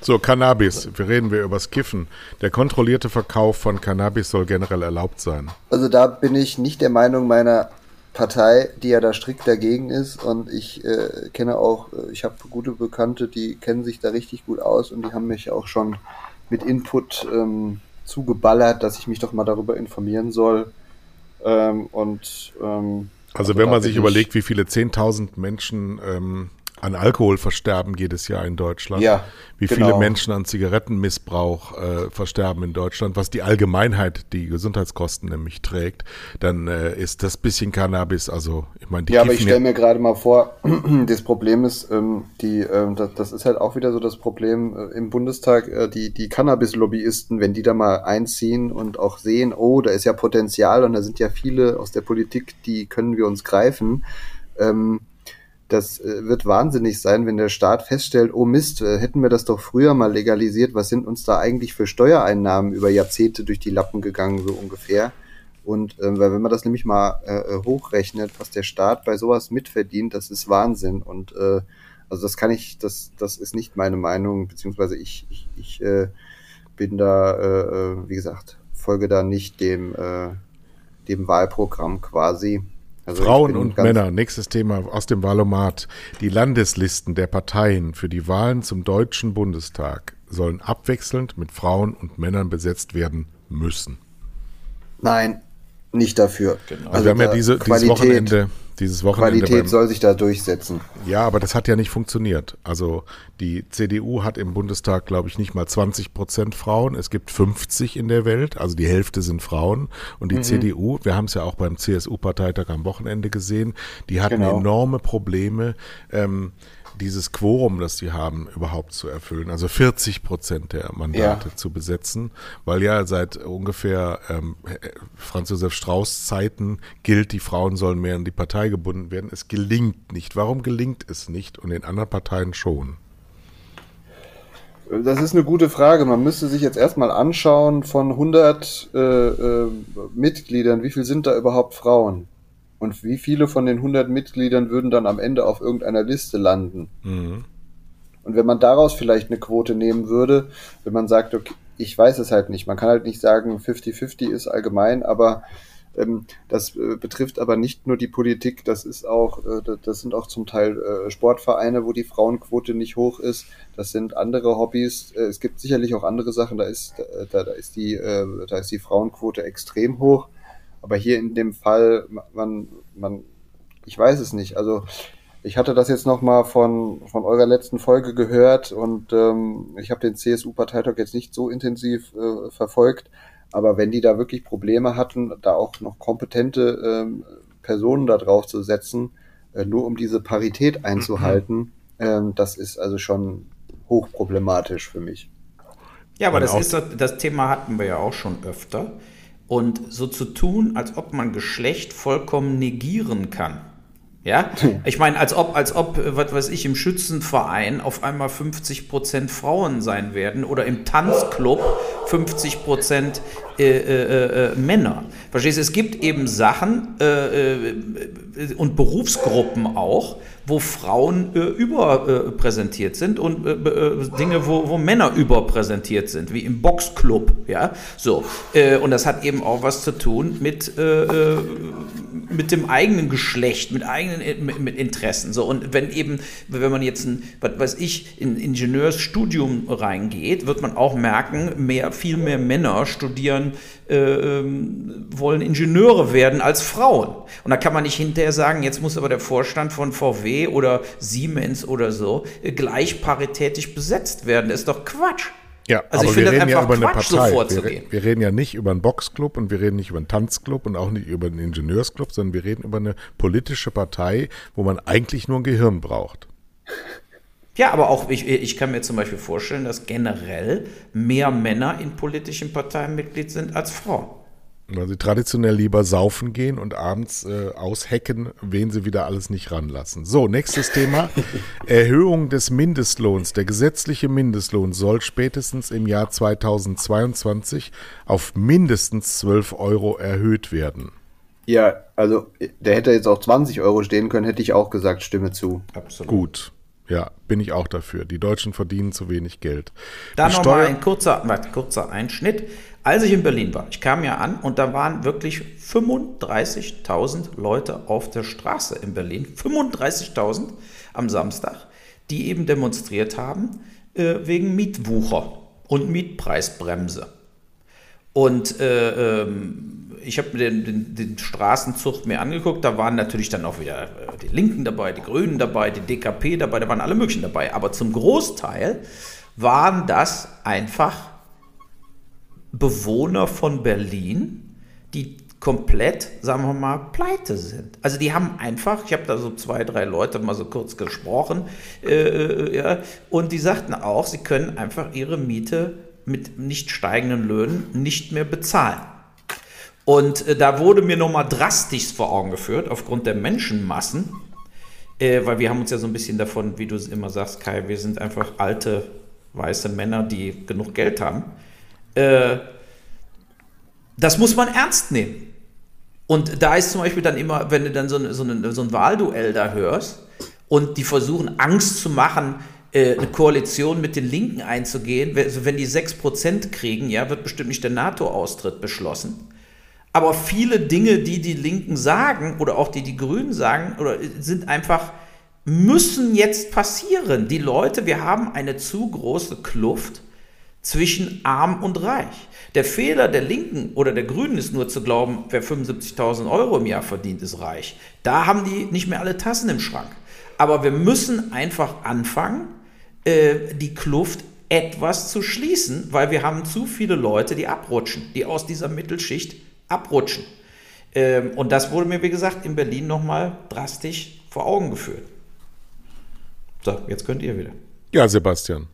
So, Cannabis. Wir reden wir übers Kiffen. Der kontrollierte Verkauf von Cannabis soll generell erlaubt sein. Also da bin ich nicht der Meinung meiner Partei, die ja da strikt dagegen ist. Und ich äh, kenne auch, äh, ich habe gute Bekannte, die kennen sich da richtig gut aus und die haben mich auch schon mit Input ähm, zugeballert, dass ich mich doch mal darüber informieren soll. Ähm, und ähm, Also, Also wenn man sich ich- überlegt, wie viele 10.000 Menschen ähm, an Alkohol versterben jedes Jahr in Deutschland, Ja, wie genau. viele Menschen an Zigarettenmissbrauch äh, versterben in Deutschland, was die Allgemeinheit, die Gesundheitskosten nämlich trägt, dann äh, ist das bisschen Cannabis, also ich meine, die ja, aber ich stelle mir gerade mal vor, das Problem ist, ähm, die, ähm, das, das ist halt auch wieder so das Problem äh, im Bundestag, äh, die, die Cannabis-Lobbyisten, wenn die da mal einziehen und auch sehen, oh, da ist ja Potenzial und da sind ja viele aus der Politik, die können wir uns greifen. Ähm, das äh, wird wahnsinnig sein, wenn der Staat feststellt, oh Mist, äh, hätten wir das doch früher mal legalisiert, was sind uns da eigentlich für Steuereinnahmen über Jahrzehnte durch die Lappen gegangen, so ungefähr. Und weil wenn man das nämlich mal äh, äh, hochrechnet, was der Staat bei sowas mitverdient, das ist Wahnsinn. Und äh, also das kann ich, das, das ist nicht meine Meinung, beziehungsweise ich, ich, ich äh, bin da, äh, äh, wie gesagt, folge da nicht dem, äh, dem Wahlprogramm quasi. Also Frauen und Männer, nächstes Thema aus dem Wahlomat. Die Landeslisten der Parteien für die Wahlen zum Deutschen Bundestag sollen abwechselnd mit Frauen und Männern besetzt werden müssen. Nein, nicht dafür. Genau. Also, wir haben ja da diese, dieses Qualität, Wochenende, dieses Wochenende Qualität beim, soll sich da durchsetzen. Ja, aber das hat ja nicht funktioniert. Also die CDU hat im Bundestag, glaube ich, nicht mal 20 Prozent Frauen. Es gibt 50 in der Welt, also die Hälfte sind Frauen. Und die Mhm. CDU, wir haben es ja auch beim CSU-Parteitag am Wochenende gesehen, die hatten Genau. enorme Probleme, ähm, dieses Quorum, das die haben, überhaupt zu erfüllen. Also 40 Prozent der Mandate Ja. zu besetzen, weil ja seit ungefähr ähm, Franz Josef Strauß Zeiten gilt, die Frauen sollen mehr in die Partei gebunden werden. Es gelingt nicht. Warum gelingt es nicht und in anderen Parteien schon? Das ist eine gute Frage. Man müsste sich jetzt erstmal anschauen, von 100 äh, äh, Mitgliedern, wie viel sind da überhaupt Frauen? Und wie viele von den 100 Mitgliedern würden dann am Ende auf irgendeiner Liste landen? Mhm. Und wenn man daraus vielleicht eine Quote nehmen würde, wenn man sagt, okay, ich weiß es halt nicht, man kann halt nicht sagen, 50-50 ist allgemein, aber ähm, das äh, betrifft aber nicht nur die Politik, das ist auch, äh, das- sind auch zum Teil äh, Sportvereine, wo die Frauenquote nicht hoch ist. Das sind andere Hobbys. Äh, es gibt sicherlich auch andere Sachen, da ist, äh, da, da ist die, äh, da ist die Frauenquote extrem hoch. Aber hier in dem Fall, man, man, ich weiß es nicht. Also ich hatte das jetzt nochmal von, von eurer letzten Folge gehört und ähm, ich habe den CSU-Parteitag jetzt nicht so intensiv äh, verfolgt, aber wenn die da wirklich Probleme hatten, da auch noch kompetente ähm, Personen da drauf zu setzen, äh, nur um diese Parität einzuhalten, ähm, das ist also schon hochproblematisch für mich. Ja, aber Und das, ist, das Thema hatten wir ja auch schon öfter. Und so zu tun, als ob man Geschlecht vollkommen negieren kann. Ja, ich meine, als ob, als ob, äh, was weiß ich, im Schützenverein auf einmal 50 Prozent Frauen sein werden oder im Tanzclub 50 Prozent äh, äh, äh, Männer. Verstehst du? Es gibt eben Sachen äh, äh, und Berufsgruppen auch, wo Frauen äh, überpräsentiert sind und äh, äh, Dinge, wo, wo Männer überpräsentiert sind, wie im Boxclub, ja, so. Äh, und das hat eben auch was zu tun mit, äh, äh, mit dem eigenen Geschlecht, mit eigenen mit, mit Interessen, so. Und wenn eben, wenn man jetzt ein, was weiß ich, in Ingenieursstudium reingeht, wird man auch merken, mehr, viel mehr Männer studieren wollen Ingenieure werden als Frauen. Und da kann man nicht hinterher sagen, jetzt muss aber der Vorstand von VW oder Siemens oder so äh, gleich paritätisch besetzt werden. Das ist doch Quatsch. Ja, Also ich aber finde wir das reden ja einfach über eine Quatsch, so Partei. vorzugehen. Wir, wir reden ja nicht über einen Boxclub und wir reden nicht über einen Tanzclub und auch nicht über einen Ingenieursclub, sondern wir reden über eine politische Partei, wo man eigentlich nur ein Gehirn braucht. Ja, aber auch ich, ich kann mir zum Beispiel vorstellen, dass generell mehr Männer in politischen Parteien Mitglied sind als Frauen. Weil sie traditionell lieber saufen gehen und abends äh, aushecken, wen sie wieder alles nicht ranlassen. So, nächstes Thema. Erhöhung des Mindestlohns. Der gesetzliche Mindestlohn soll spätestens im Jahr 2022 auf mindestens 12 Euro erhöht werden. Ja, also der hätte jetzt auch 20 Euro stehen können, hätte ich auch gesagt, stimme zu. Absolut. Gut. Ja, bin ich auch dafür. Die Deutschen verdienen zu wenig Geld. Dann nochmal ein kurzer, kurzer Einschnitt. Als ich in Berlin war, ich kam ja an und da waren wirklich 35.000 Leute auf der Straße in Berlin. 35.000 am Samstag, die eben demonstriert haben äh, wegen Mietwucher und Mietpreisbremse. Und äh, ähm, ich habe mir den, den, den Straßenzug mir angeguckt, da waren natürlich dann auch wieder äh, die Linken dabei, die Grünen dabei, die DKP dabei, da waren alle möglichen dabei. Aber zum Großteil waren das einfach Bewohner von Berlin, die komplett, sagen wir mal, pleite sind. Also die haben einfach, ich habe da so zwei, drei Leute mal so kurz gesprochen, äh, äh, ja, und die sagten auch, sie können einfach ihre Miete mit nicht steigenden Löhnen nicht mehr bezahlen. Und äh, da wurde mir nochmal drastisch vor Augen geführt, aufgrund der Menschenmassen, äh, weil wir haben uns ja so ein bisschen davon, wie du es immer sagst, Kai, wir sind einfach alte, weiße Männer, die genug Geld haben. Äh, das muss man ernst nehmen. Und da ist zum Beispiel dann immer, wenn du dann so, eine, so, eine, so ein Wahlduell da hörst und die versuchen Angst zu machen, äh, eine Koalition mit den Linken einzugehen, wenn- also wenn die 6% kriegen, ja, wird bestimmt nicht der NATO-Austritt beschlossen. Aber viele Dinge, die die Linken sagen oder auch die die Grünen sagen, oder sind einfach, müssen jetzt passieren. Die Leute, wir haben eine zu große Kluft zwischen arm und reich. Der Fehler der Linken oder der Grünen ist nur zu glauben, wer 75.000 Euro im Jahr verdient, ist reich. Da haben die nicht mehr alle Tassen im Schrank. Aber wir müssen einfach anfangen, äh, die Kluft etwas zu schließen, weil wir haben zu viele Leute, die abrutschen, die aus dieser Mittelschicht abrutschen. Ähm, und das wurde mir, wie gesagt, in Berlin nochmal drastisch vor Augen geführt. So, jetzt könnt ihr wieder. Ja, Sebastian.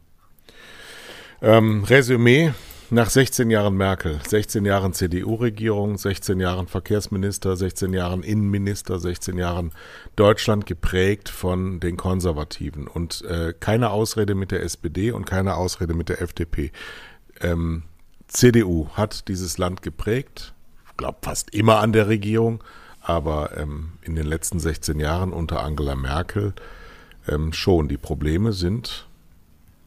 Ähm, Resümee nach 16 Jahren Merkel, 16 Jahren CDU-Regierung, 16 Jahren Verkehrsminister, 16 Jahren Innenminister, 16 Jahren Deutschland geprägt von den Konservativen und äh, keine Ausrede mit der SPD und keine Ausrede mit der FDP. Ähm, CDU hat dieses Land geprägt, glaube fast immer an der Regierung, aber ähm, in den letzten 16 Jahren unter Angela Merkel ähm, schon. Die Probleme sind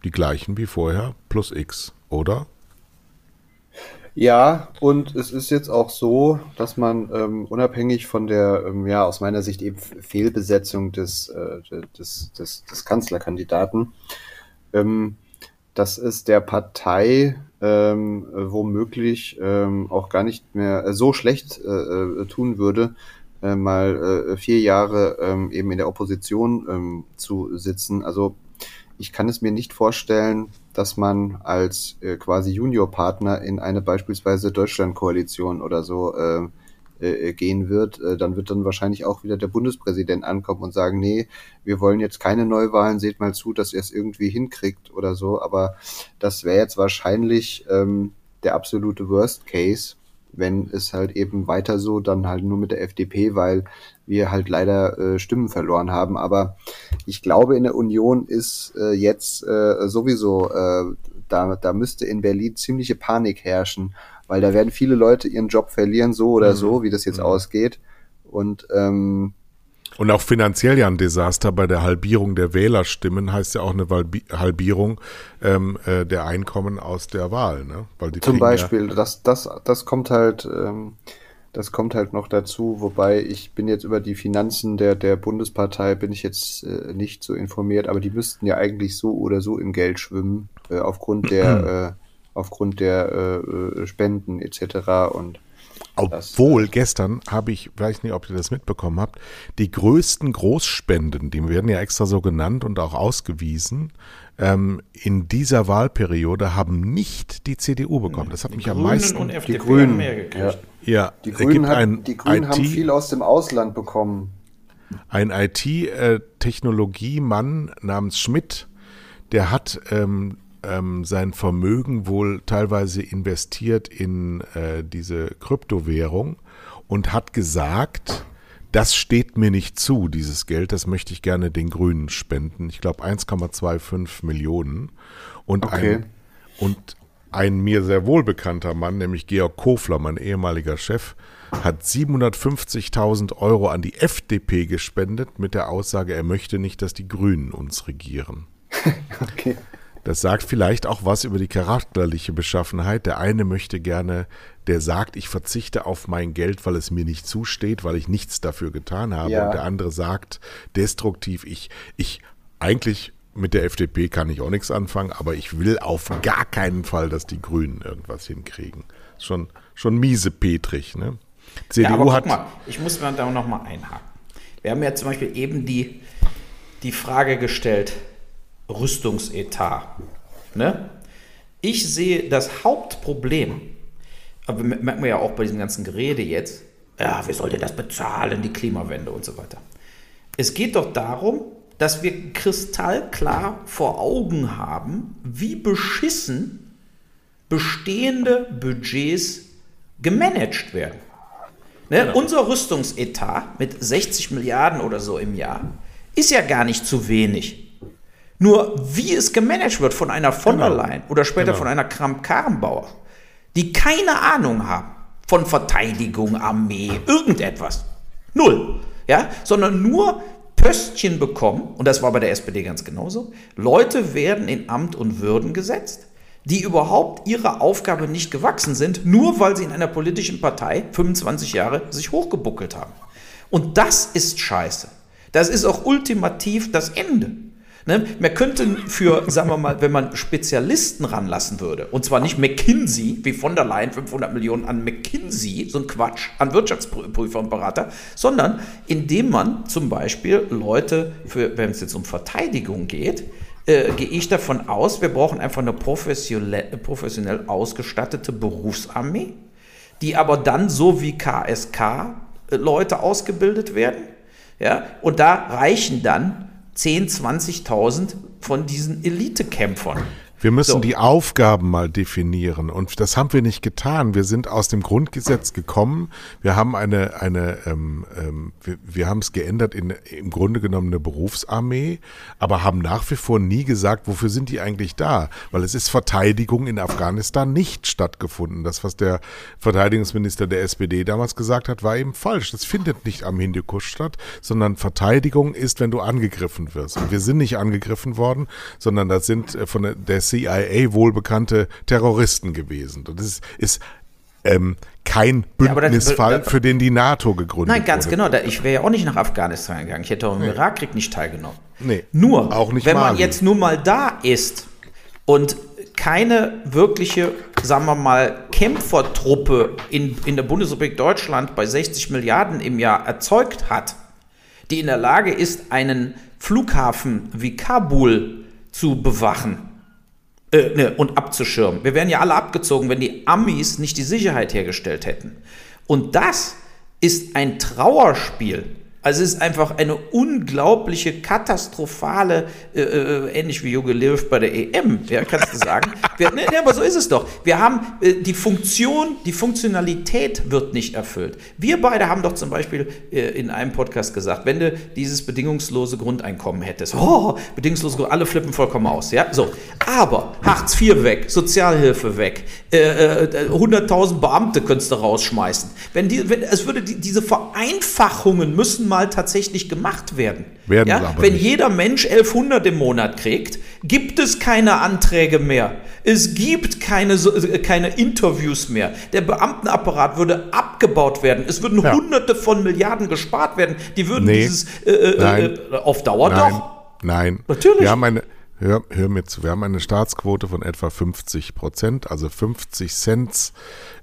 die gleichen wie vorher, plus X, oder? Ja, und es ist jetzt auch so, dass man ähm, unabhängig von der, ähm, ja, aus meiner Sicht eben Fehlbesetzung des, äh, des, des, des Kanzlerkandidaten, ähm, dass es der Partei ähm, womöglich ähm, auch gar nicht mehr äh, so schlecht äh, äh, tun würde, äh, mal äh, vier Jahre ähm, eben in der Opposition ähm, zu sitzen. Also ich kann es mir nicht vorstellen, dass man als äh, quasi Juniorpartner in eine beispielsweise Deutschlandkoalition oder so äh, äh, gehen wird. Äh, dann wird dann wahrscheinlich auch wieder der Bundespräsident ankommen und sagen, nee, wir wollen jetzt keine Neuwahlen, seht mal zu, dass ihr es irgendwie hinkriegt oder so. Aber das wäre jetzt wahrscheinlich ähm, der absolute Worst Case. wenn es halt eben weiter so, dann halt nur mit der FDP, weil wir halt leider äh, Stimmen verloren haben. Aber ich glaube, in der Union ist äh, jetzt äh, sowieso, äh, da, da müsste in Berlin ziemliche Panik herrschen, weil da werden viele Leute ihren Job verlieren, so oder mhm. so, wie das jetzt mhm. ausgeht. Und ähm, und auch finanziell ja ein Desaster bei der Halbierung der Wählerstimmen heißt ja auch eine Halbierung ähm, äh, der Einkommen aus der Wahl. Ne? Weil die Zum Beispiel, ja das, das, das kommt halt, ähm, das kommt halt noch dazu, wobei ich bin jetzt über die Finanzen der, der Bundespartei bin ich jetzt äh, nicht so informiert, aber die müssten ja eigentlich so oder so im Geld schwimmen, äh, aufgrund der, äh, aufgrund der äh, äh Spenden etc. Und obwohl das, gestern habe ich, weiß nicht, ob ihr das mitbekommen habt, die größten Großspenden, die werden ja extra so genannt und auch ausgewiesen, ähm, in dieser Wahlperiode haben nicht die CDU bekommen. Das hat mich Grünen am meisten. Und FDP die Grünen mehr gekriegt. Ja, ja die Grünen, hat, die Grünen IT, haben viel aus dem Ausland bekommen. Ein IT-Technologiemann namens Schmidt, der hat ähm, ähm, sein Vermögen wohl teilweise investiert in äh, diese Kryptowährung und hat gesagt, das steht mir nicht zu, dieses Geld, das möchte ich gerne den Grünen spenden. Ich glaube 1,25 Millionen. Und, okay. ein, und ein mir sehr wohlbekannter Mann, nämlich Georg Kofler, mein ehemaliger Chef, hat 750.000 Euro an die FDP gespendet mit der Aussage, er möchte nicht, dass die Grünen uns regieren. okay. Das sagt vielleicht auch was über die charakterliche Beschaffenheit. Der eine möchte gerne, der sagt, ich verzichte auf mein Geld, weil es mir nicht zusteht, weil ich nichts dafür getan habe. Ja. Und der andere sagt destruktiv, ich, ich eigentlich mit der FDP kann ich auch nichts anfangen, aber ich will auf gar keinen Fall, dass die Grünen irgendwas hinkriegen. Schon, schon miese Petrig, ne? CDU ja, aber hat. Guck mal, ich muss mal da nochmal einhaken. Wir haben ja zum Beispiel eben die, die Frage gestellt, Rüstungsetat. Ne? Ich sehe das Hauptproblem, aber merken wir ja auch bei diesem ganzen Gerede jetzt, ja, wer soll denn das bezahlen, die Klimawende und so weiter. Es geht doch darum, dass wir kristallklar vor Augen haben, wie beschissen bestehende Budgets gemanagt werden. Ne? Genau. Unser Rüstungsetat mit 60 Milliarden oder so im Jahr ist ja gar nicht zu wenig. Nur wie es gemanagt wird von einer von der genau. Leyen oder später genau. von einer Kramp-Karrenbauer, die keine Ahnung haben von Verteidigung, Armee, irgendetwas. Null. Ja, sondern nur Pöstchen bekommen, und das war bei der SPD ganz genauso. Leute werden in Amt und Würden gesetzt, die überhaupt ihrer Aufgabe nicht gewachsen sind, nur weil sie in einer politischen Partei 25 Jahre sich hochgebuckelt haben. Und das ist scheiße. Das ist auch ultimativ das Ende. Ne? Man könnte für, sagen wir mal, wenn man Spezialisten ranlassen würde, und zwar nicht McKinsey, wie von der Leyen 500 Millionen an McKinsey, so ein Quatsch, an Wirtschaftsprüfer und Berater, sondern indem man zum Beispiel Leute, für, wenn es jetzt um Verteidigung geht, äh, gehe ich davon aus, wir brauchen einfach eine professionell, professionell ausgestattete Berufsarmee, die aber dann so wie KSK äh, Leute ausgebildet werden. Ja, und da reichen dann 10, 20.000 von diesen Elitekämpfern. Wir müssen so. die Aufgaben mal definieren und das haben wir nicht getan. Wir sind aus dem Grundgesetz gekommen. Wir haben eine, eine, ähm, ähm, wir, wir haben es geändert in im Grunde genommen eine Berufsarmee, aber haben nach wie vor nie gesagt, wofür sind die eigentlich da? Weil es ist Verteidigung in Afghanistan nicht stattgefunden. Das, was der Verteidigungsminister der SPD damals gesagt hat, war eben falsch. Das findet nicht am Hindukusch statt, sondern Verteidigung ist, wenn du angegriffen wirst. Und wir sind nicht angegriffen worden, sondern das sind äh, von der CIA wohlbekannte Terroristen gewesen. Und das ist, ist ähm, kein Bündnisfall, ja, das, für den die NATO gegründet wurde. Nein, ganz wurde. genau. Ich wäre ja auch nicht nach Afghanistan gegangen. Ich hätte auch im nee. Irakkrieg nicht teilgenommen. Nee, nur, auch nicht wenn Mali. man jetzt nur mal da ist und keine wirkliche, sagen wir mal, Kämpfertruppe in, in der Bundesrepublik Deutschland bei 60 Milliarden im Jahr erzeugt hat, die in der Lage ist, einen Flughafen wie Kabul zu bewachen, äh, ne, und abzuschirmen. Wir wären ja alle abgezogen, wenn die Amis nicht die Sicherheit hergestellt hätten. Und das ist ein Trauerspiel Also es ist einfach eine unglaubliche, katastrophale, äh, äh, ähnlich wie Jogi Löw bei der EM, ja, kannst du sagen. Wir, ne, ne, aber so ist es doch. Wir haben äh, die Funktion, die Funktionalität wird nicht erfüllt. Wir beide haben doch zum Beispiel äh, in einem Podcast gesagt, wenn du dieses bedingungslose Grundeinkommen hättest, oh, bedingungslose alle flippen vollkommen aus, ja, so. Aber Hartz IV weg, Sozialhilfe weg, 100.000 äh, äh, Beamte könntest du rausschmeißen. Wenn die, wenn, es würde die, diese Vereinfachungen müssen mal tatsächlich gemacht werden. Werden ja? Wenn nicht. jeder Mensch 1100 im Monat kriegt, gibt es keine Anträge mehr. Es gibt keine, äh, keine Interviews mehr. Der Beamtenapparat würde abgebaut werden. Es würden Ja. Hunderte von Milliarden gespart werden. Die würden Nee. dieses äh, äh, Nein. äh, auf Dauer Nein, doch. nein. Natürlich. Wir haben eine, hör, hör mir zu, wir haben eine Staatsquote von etwa 50 Prozent, also 50 Cent,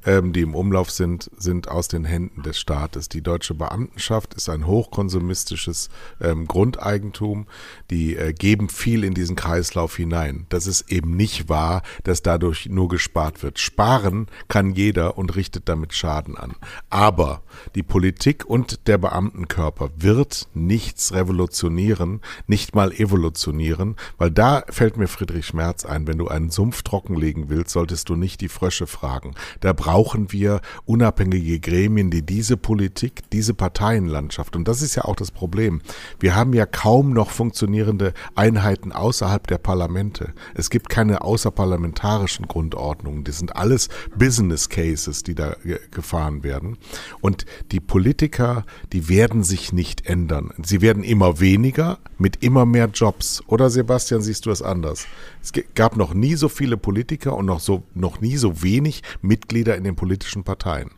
ähm, die im Umlauf sind, sind aus den Händen des Staates. Die deutsche Beamtenschaft ist ein hochkonsumistisches ähm, Grundeigentum. Die äh, geben viel in diesen Kreislauf hinein. Das ist eben nicht wahr, dass dadurch nur gespart wird. Sparen kann jeder und richtet damit Schaden an. Aber die Politik und der Beamtenkörper wird nichts revolutionieren, nicht mal evolutionieren, weil da fällt mir Friedrich Schmerz ein, wenn du einen Sumpf trockenlegen willst, solltest du nicht die Frösche fragen. Da brauchen wir unabhängige Gremien, die diese Politik, diese Parteienlandschaft, und das ist ja auch das Problem, wir haben ja kaum noch funktionierende Einheiten außerhalb der Parlamente. Es gibt keine außerparlamentarischen Grundordnungen, das sind alles Business Cases, die da ge- gefahren werden. Und die Politiker, die werden sich nicht ändern. Sie werden immer weniger mit immer mehr Jobs. Oder Sebastian, siehst du das anders? Es gab noch nie so viele Politiker und noch so noch nie so wenig Mitglieder in den politischen Parteien.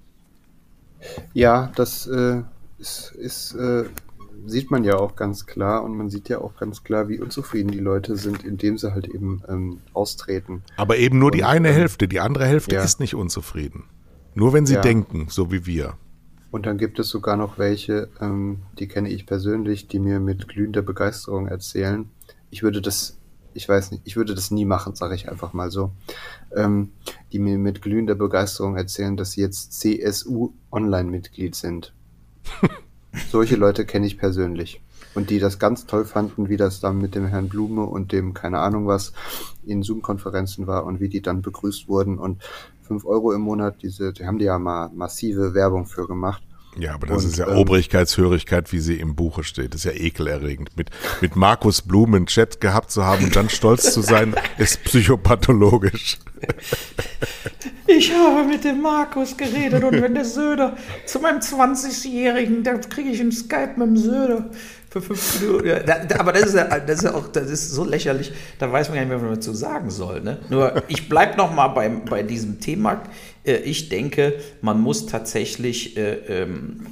Ja, das äh, ist, ist äh, sieht man ja auch ganz klar und man sieht ja auch ganz klar, wie unzufrieden die Leute sind, indem sie halt eben ähm, austreten. Aber eben nur die Und, eine ähm, Hälfte, die andere Hälfte ja. ist nicht unzufrieden. Nur wenn sie Ja. denken, so wie wir. Und dann gibt es sogar noch welche, ähm, die kenne ich persönlich, die mir mit glühender Begeisterung erzählen. Ich würde das, ich weiß nicht, ich würde das nie machen, sage ich einfach mal so. Ähm, die mir mit glühender Begeisterung erzählen, dass sie jetzt CSU-Online-Mitglied sind. Solche Leute kenne ich persönlich. Und die das ganz toll fanden, wie das dann mit dem Herrn Blume und dem, keine Ahnung was, in Zoom-Konferenzen war und wie die dann begrüßt wurden. Und 5 Euro im Monat, diese, die haben die ja mal massive Werbung für gemacht. Ja, aber das Und, ist ja ähm, Obrigkeitshörigkeit, wie sie im Buche steht. Das ist ja ekelerregend. Mit, mit Markus Blum einen Chat gehabt zu haben und dann stolz zu sein, ist psychopathologisch. Ich habe mit dem Markus geredet und wenn der Söder zu meinem 20-Jährigen, da kriege ich einen Skype mit dem Söder für fünf Minuten. Ja, da, da, aber das ist, ja, das ist ja auch das ist so lächerlich, da weiß man gar nicht mehr, was man dazu sagen soll. Ne? Nur ich bleibe noch mal bei, bei diesem Thema. Äh, Ich denke, man muss tatsächlich äh, ähm,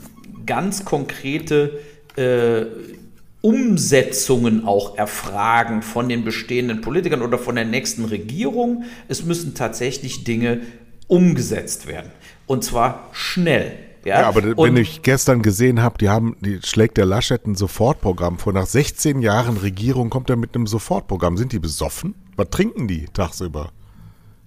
ganz konkrete äh, Umsetzungen auch erfragen von den bestehenden Politikern oder von der nächsten Regierung. Es müssen tatsächlich Dinge umgesetzt werden. Und zwar schnell. Ja, Ja, aber Und- wenn ich gestern gesehen habe, die haben, die schlägt der Laschet ein Sofortprogramm vor. Nach 16 Jahren Regierung kommt er mit einem Sofortprogramm. Sind die besoffen? Was trinken die tagsüber?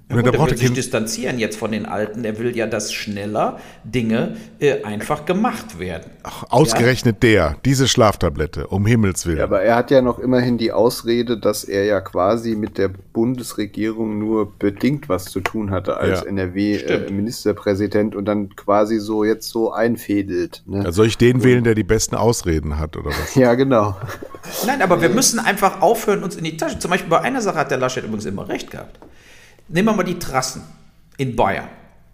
Ja, gut, er will sich distanzieren jetzt von den Alten. Er will ja, dass schneller Dinge äh, einfach gemacht werden. ach, ausgerechnet der, diese Schlaftablette, um Himmels Willen. Ja, aber er hat ja noch immerhin die Ausrede, dass er ja quasi mit der Bundesregierung nur bedingt was zu tun hatte als Ja. NRW-Ministerpräsident und dann quasi so jetzt so einfädelt. Ne? Ja, soll ich den wählen, der die besten Ausreden hat, oder was? ja, genau. Nein, aber wir müssen einfach aufhören, uns in die Tasche. Zum Beispiel bei einer Sache hat der Laschet übrigens immer recht gehabt. Nehmen wir mal die Trassen in Bayern.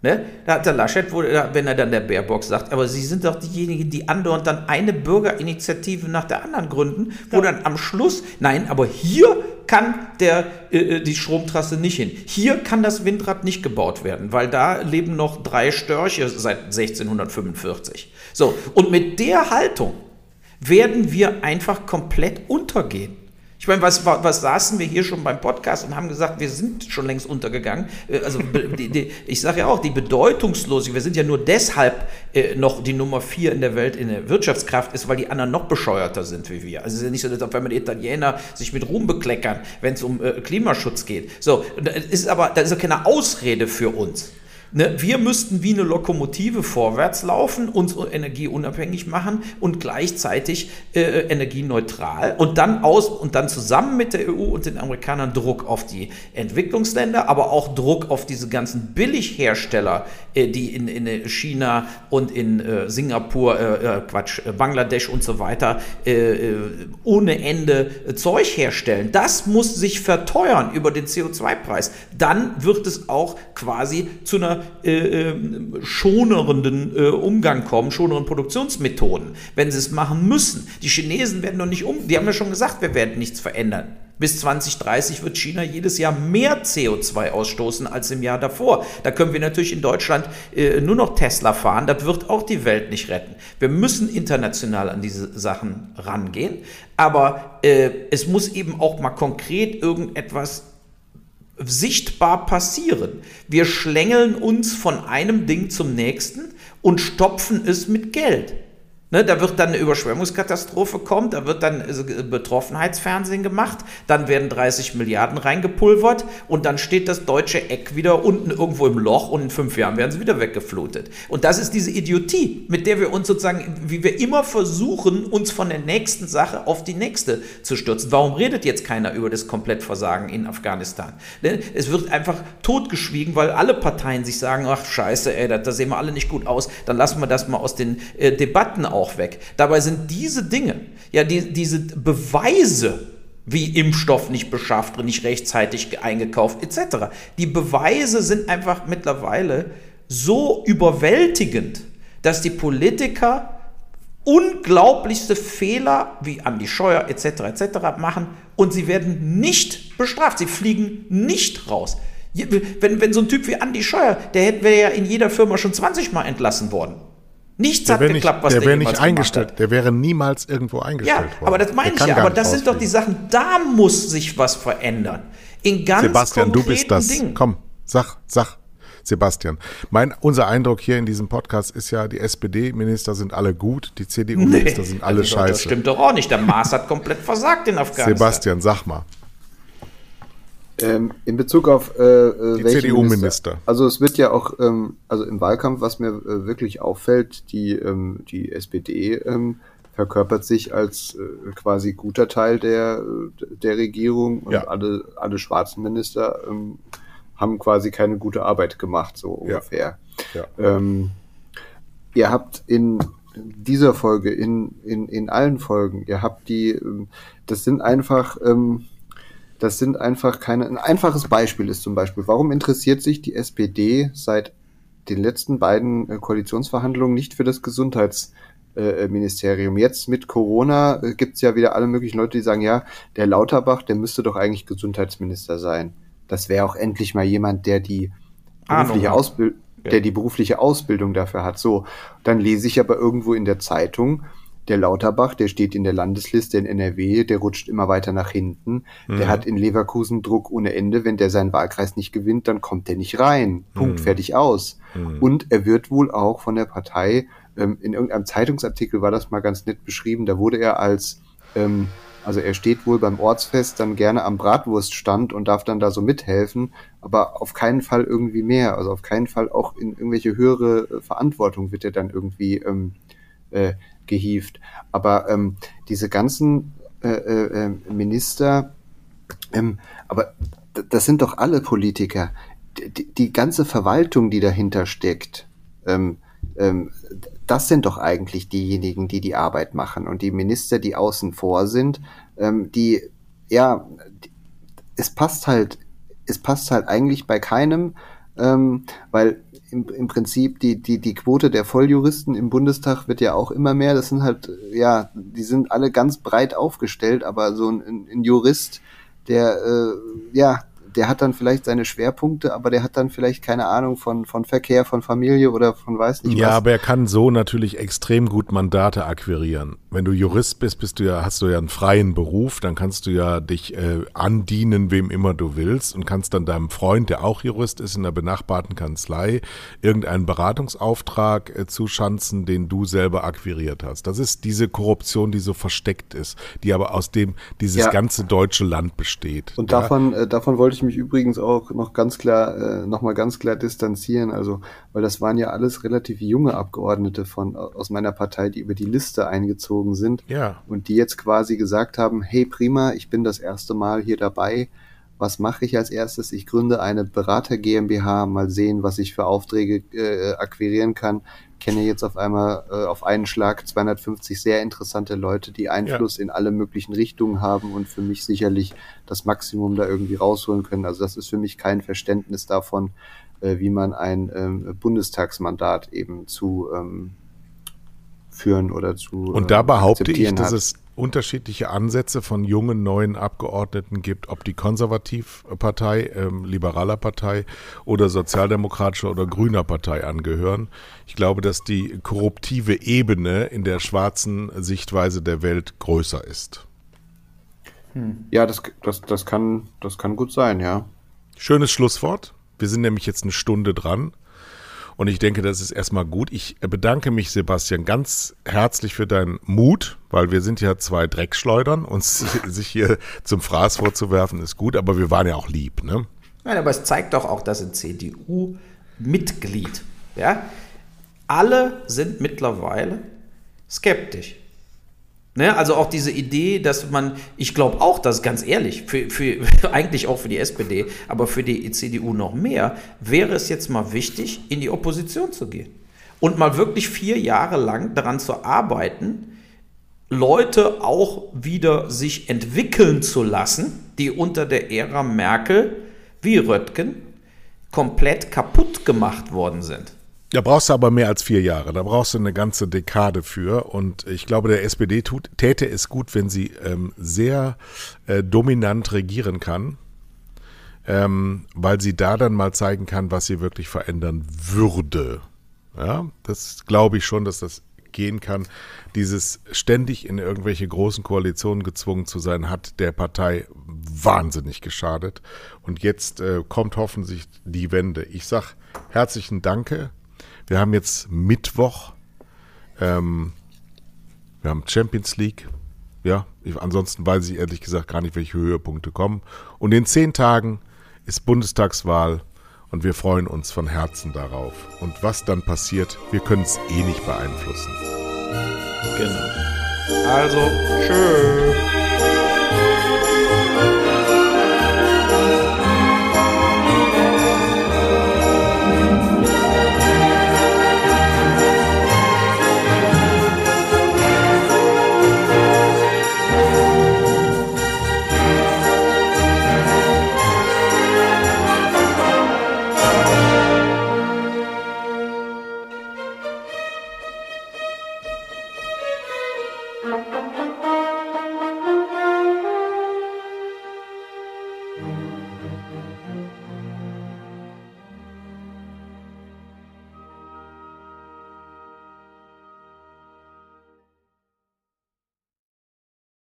Ne? Da hat der Laschet, wenn er dann der Baerbock sagt, aber Sie sind doch diejenigen, die andauernd dann eine Bürgerinitiative nach der anderen gründen, wo dann am Schluss, nein, aber hier kann der, äh, die Stromtrasse nicht hin. Hier kann das Windrad nicht gebaut werden, weil da leben noch drei Störche seit 1645. So, und mit der Haltung werden wir einfach komplett untergehen. Ich meine, was, was saßen wir hier schon beim Podcast und haben gesagt, wir sind schon längst untergegangen. Äh, Also die, die, ich sage ja auch, die Bedeutungslosigkeit, wir sind ja nur deshalb äh, noch die Nummer vier in der Welt in der Wirtschaftskraft ist, weil die anderen noch bescheuerter sind wie wir. Also es ist ja nicht so, dass auf einmal die Italiener sich mit Ruhm bekleckern, wenn es um äh, Klimaschutz geht. So, das ist aber das ist ja keine Ausrede für uns. Ne? Wir müssten wie eine Lokomotive vorwärts laufen, uns energieunabhängig machen und gleichzeitig äh, energieneutral und dann aus und dann zusammen mit der EU und den Amerikanern Druck auf die Entwicklungsländer, aber auch Druck auf diese ganzen Billighersteller, äh, die in, in China und in äh, Singapur, äh, äh, Quatsch, Bangladesch und so weiter ohne Ende Zeug herstellen. Das muss sich verteuern über den CO2-Preis. Dann wird es auch quasi zu einer äh, schonerenden äh, Umgang kommen, schoneren Produktionsmethoden, wenn sie es machen müssen. Die Chinesen werden noch nicht um, die haben ja schon gesagt, wir werden nichts verändern. Bis 2030 wird China jedes Jahr mehr CO2 ausstoßen als im Jahr davor. Da können wir natürlich in Deutschland äh, nur noch Tesla fahren. Das wird auch die Welt nicht retten. Wir müssen international an diese Sachen rangehen. Aber äh, es muss eben auch mal konkret irgendetwas sichtbar passieren. Wir schlängeln uns von einem Ding zum nächsten und stopfen es mit Geld. Ne, da wird dann eine Überschwemmungskatastrophe kommen, da wird dann Betroffenheitsfernsehen gemacht, dann werden 30 Milliarden reingepulvert und dann steht das deutsche Eck wieder unten irgendwo im Loch und in fünf Jahren werden sie wieder weggeflutet. Und das ist diese Idiotie, mit der wir uns sozusagen, wie wir immer versuchen, uns von der nächsten Sache auf die nächste zu stürzen. Warum redet jetzt keiner über das Komplettversagen in Afghanistan? Ne, es wird einfach totgeschwiegen, weil alle Parteien sich sagen, ach scheiße, ey, da, da sehen wir alle nicht gut aus, dann lassen wir das mal aus den äh, Debatten auch auch weg. Dabei sind diese Dinge, ja, die, diese Beweise, wie Impfstoff nicht beschafft, nicht rechtzeitig eingekauft, etc. Die Beweise sind einfach mittlerweile so überwältigend, dass die Politiker unglaublichste Fehler wie Andi Scheuer etc. etc. machen und sie werden nicht bestraft. Sie fliegen nicht raus. Wenn, wenn so ein Typ wie Andi Scheuer, der wäre ja in jeder Firma schon 20 Mal entlassen worden. Nichts der hat geklappt, was der, der wäre nicht eingestellt. Hat. Der wäre niemals irgendwo eingestellt ja, worden. Aber das meine ich ja. Aber das sind doch die Sachen, da muss sich was verändern. In ganz Sebastian, du bist das. Dingen. Komm, sag, sag. Sebastian, mein, unser Eindruck hier in diesem Podcast ist ja, die SPD-Minister sind alle gut, die CDU-Minister nee, sind alle das scheiße. Das stimmt doch auch nicht. Der Maas hat komplett versagt in Afghanistan. Sebastian, sag mal. Ähm, in Bezug auf äh, äh die CDU-Minister. Also es wird ja auch, ähm, also im Wahlkampf, was mir äh, wirklich auffällt, die, ähm, die SPD ähm, verkörpert sich als äh, quasi guter Teil der, der Regierung und ja. alle, alle schwarzen Minister ähm, haben quasi keine gute Arbeit gemacht, so ungefähr. Ja. Ja. Ähm, ihr habt in dieser Folge, in, in, in allen Folgen, ihr habt die, ähm, das sind einfach, ähm, das sind einfach keine. Ein einfaches Beispiel ist zum Beispiel, warum interessiert sich die SPD seit den letzten beiden äh, Koalitionsverhandlungen nicht für das Gesundheitsministerium? Jetzt mit Corona äh, gibt's ja wieder alle möglichen Leute, die sagen, ja, der Lauterbach, der müsste doch eigentlich Gesundheitsminister sein. Das wäre auch endlich mal jemand, der die berufliche Ausbildung, der die berufliche Ausbildung dafür hat. So, dann lese ich aber irgendwo in der Zeitung, der Lauterbach, der steht in der Landesliste in NRW, der rutscht immer weiter nach hinten. Mhm. Der hat in Leverkusen Druck ohne Ende. Wenn der seinen Wahlkreis nicht gewinnt, dann kommt der nicht rein. Punkt, mhm. fertig aus. Mhm. Und er wird wohl auch von der Partei, ähm, in irgendeinem Zeitungsartikel war das mal ganz nett beschrieben, da wurde er als, ähm, also er steht wohl beim Ortsfest dann gerne am Bratwurststand und darf dann da so mithelfen, aber auf keinen Fall irgendwie mehr. Also auf keinen Fall auch in irgendwelche höhere äh, Verantwortung wird er dann irgendwie ähm, äh, gehievt. Aber ähm, diese ganzen äh, äh, äh, Minister, ähm, aber das sind doch alle Politiker. Die, die ganze Verwaltung, die dahinter steckt, ähm, ähm, das sind doch eigentlich diejenigen, die die Arbeit machen. Und die Minister, die außen vor sind, ähm, die, ja, es passt halt, es passt halt eigentlich bei keinem, ähm, weil im, im Prinzip die, die, die Quote der Volljuristen im Bundestag wird ja auch immer mehr. Das sind halt, ja, die sind alle ganz breit aufgestellt, aber so ein, ein Jurist, der, äh, ja, der hat dann vielleicht seine Schwerpunkte, aber der hat dann vielleicht keine Ahnung von, von Verkehr, von Familie oder von weiß nicht ja, was. Ja, aber er kann so natürlich extrem gut Mandate akquirieren. Wenn du Jurist bist, bist du ja, hast du ja einen freien Beruf, dann kannst du ja dich äh, andienen, wem immer du willst und kannst dann deinem Freund, der auch Jurist ist, in der benachbarten Kanzlei, irgendeinen Beratungsauftrag äh, zuschanzen, den du selber akquiriert hast. Das ist diese Korruption, die so versteckt ist, die aber aus dem dieses ja. ganze deutsche Land besteht. Und davon, äh, davon wollte ich mich übrigens auch noch ganz klar, äh, nochmal ganz klar distanzieren, also, weil das waren ja alles relativ junge Abgeordnete von, aus meiner Partei, die über die Liste eingezogen sind. Ja. Und die jetzt quasi gesagt haben, hey prima, ich bin das erste Mal hier dabei. Was mache ich als erstes? Ich gründe eine Berater GmbH, mal sehen, was ich für Aufträge äh, akquirieren kann kenne jetzt auf einmal äh, auf einen Schlag 250 sehr interessante Leute, die Einfluss ja. in alle möglichen Richtungen haben und für mich sicherlich das Maximum da irgendwie rausholen können. Also das ist für mich kein Verständnis davon, äh, wie man ein ähm, Bundestagsmandat eben zu ähm, führen oder zu. Und da ähm, behaupte ich, dass hat. es unterschiedliche Ansätze von jungen, neuen Abgeordneten gibt, ob die Konservativpartei, ähm, liberaler Partei oder sozialdemokratischer oder grüner Partei angehören. Ich glaube, dass die korruptive Ebene in der schwarzen Sichtweise der Welt größer ist. Hm. Ja, das, das, das, kann, das kann gut sein, ja. Schönes Schlusswort. Wir sind nämlich jetzt eine Stunde dran. Und ich denke, das ist erstmal gut. Ich bedanke mich, Sebastian, ganz herzlich für deinen Mut, weil wir sind ja zwei Dreckschleudern. Uns sich hier zum Fraß vorzuwerfen, ist gut, aber wir waren ja auch lieb, ne? Nein, aber es zeigt doch auch, dass ein CDU-Mitglied, ja, alle sind mittlerweile skeptisch. Ne, also auch diese Idee, dass man, ich glaube auch, dass ganz ehrlich, für, für, eigentlich auch für die SPD, aber für die CDU noch mehr, wäre es jetzt mal wichtig, in die Opposition zu gehen. Und mal wirklich vier Jahre lang daran zu arbeiten, Leute auch wieder sich entwickeln zu lassen, die unter der Ära Merkel wie Röttgen komplett kaputt gemacht worden sind. Da brauchst du aber mehr als vier Jahre. Da brauchst du eine ganze Dekade für. Und ich glaube, der SPD tut, täte es gut, wenn sie ähm, sehr äh, dominant regieren kann, ähm, weil sie da dann mal zeigen kann, was sie wirklich verändern würde. Ja, das glaube ich schon, dass das gehen kann. Dieses ständig in irgendwelche großen Koalitionen gezwungen zu sein, hat der Partei wahnsinnig geschadet. Und jetzt äh, kommt hoffentlich die Wende. Ich sag herzlichen Danke wir haben jetzt Mittwoch. Ähm, wir haben Champions League. Ja, ich, ansonsten weiß ich ehrlich gesagt gar nicht, welche Höhepunkte kommen. Und in zehn Tagen ist Bundestagswahl und wir freuen uns von Herzen darauf. Und was dann passiert, wir können es eh nicht beeinflussen. Genau. Also, tschüss.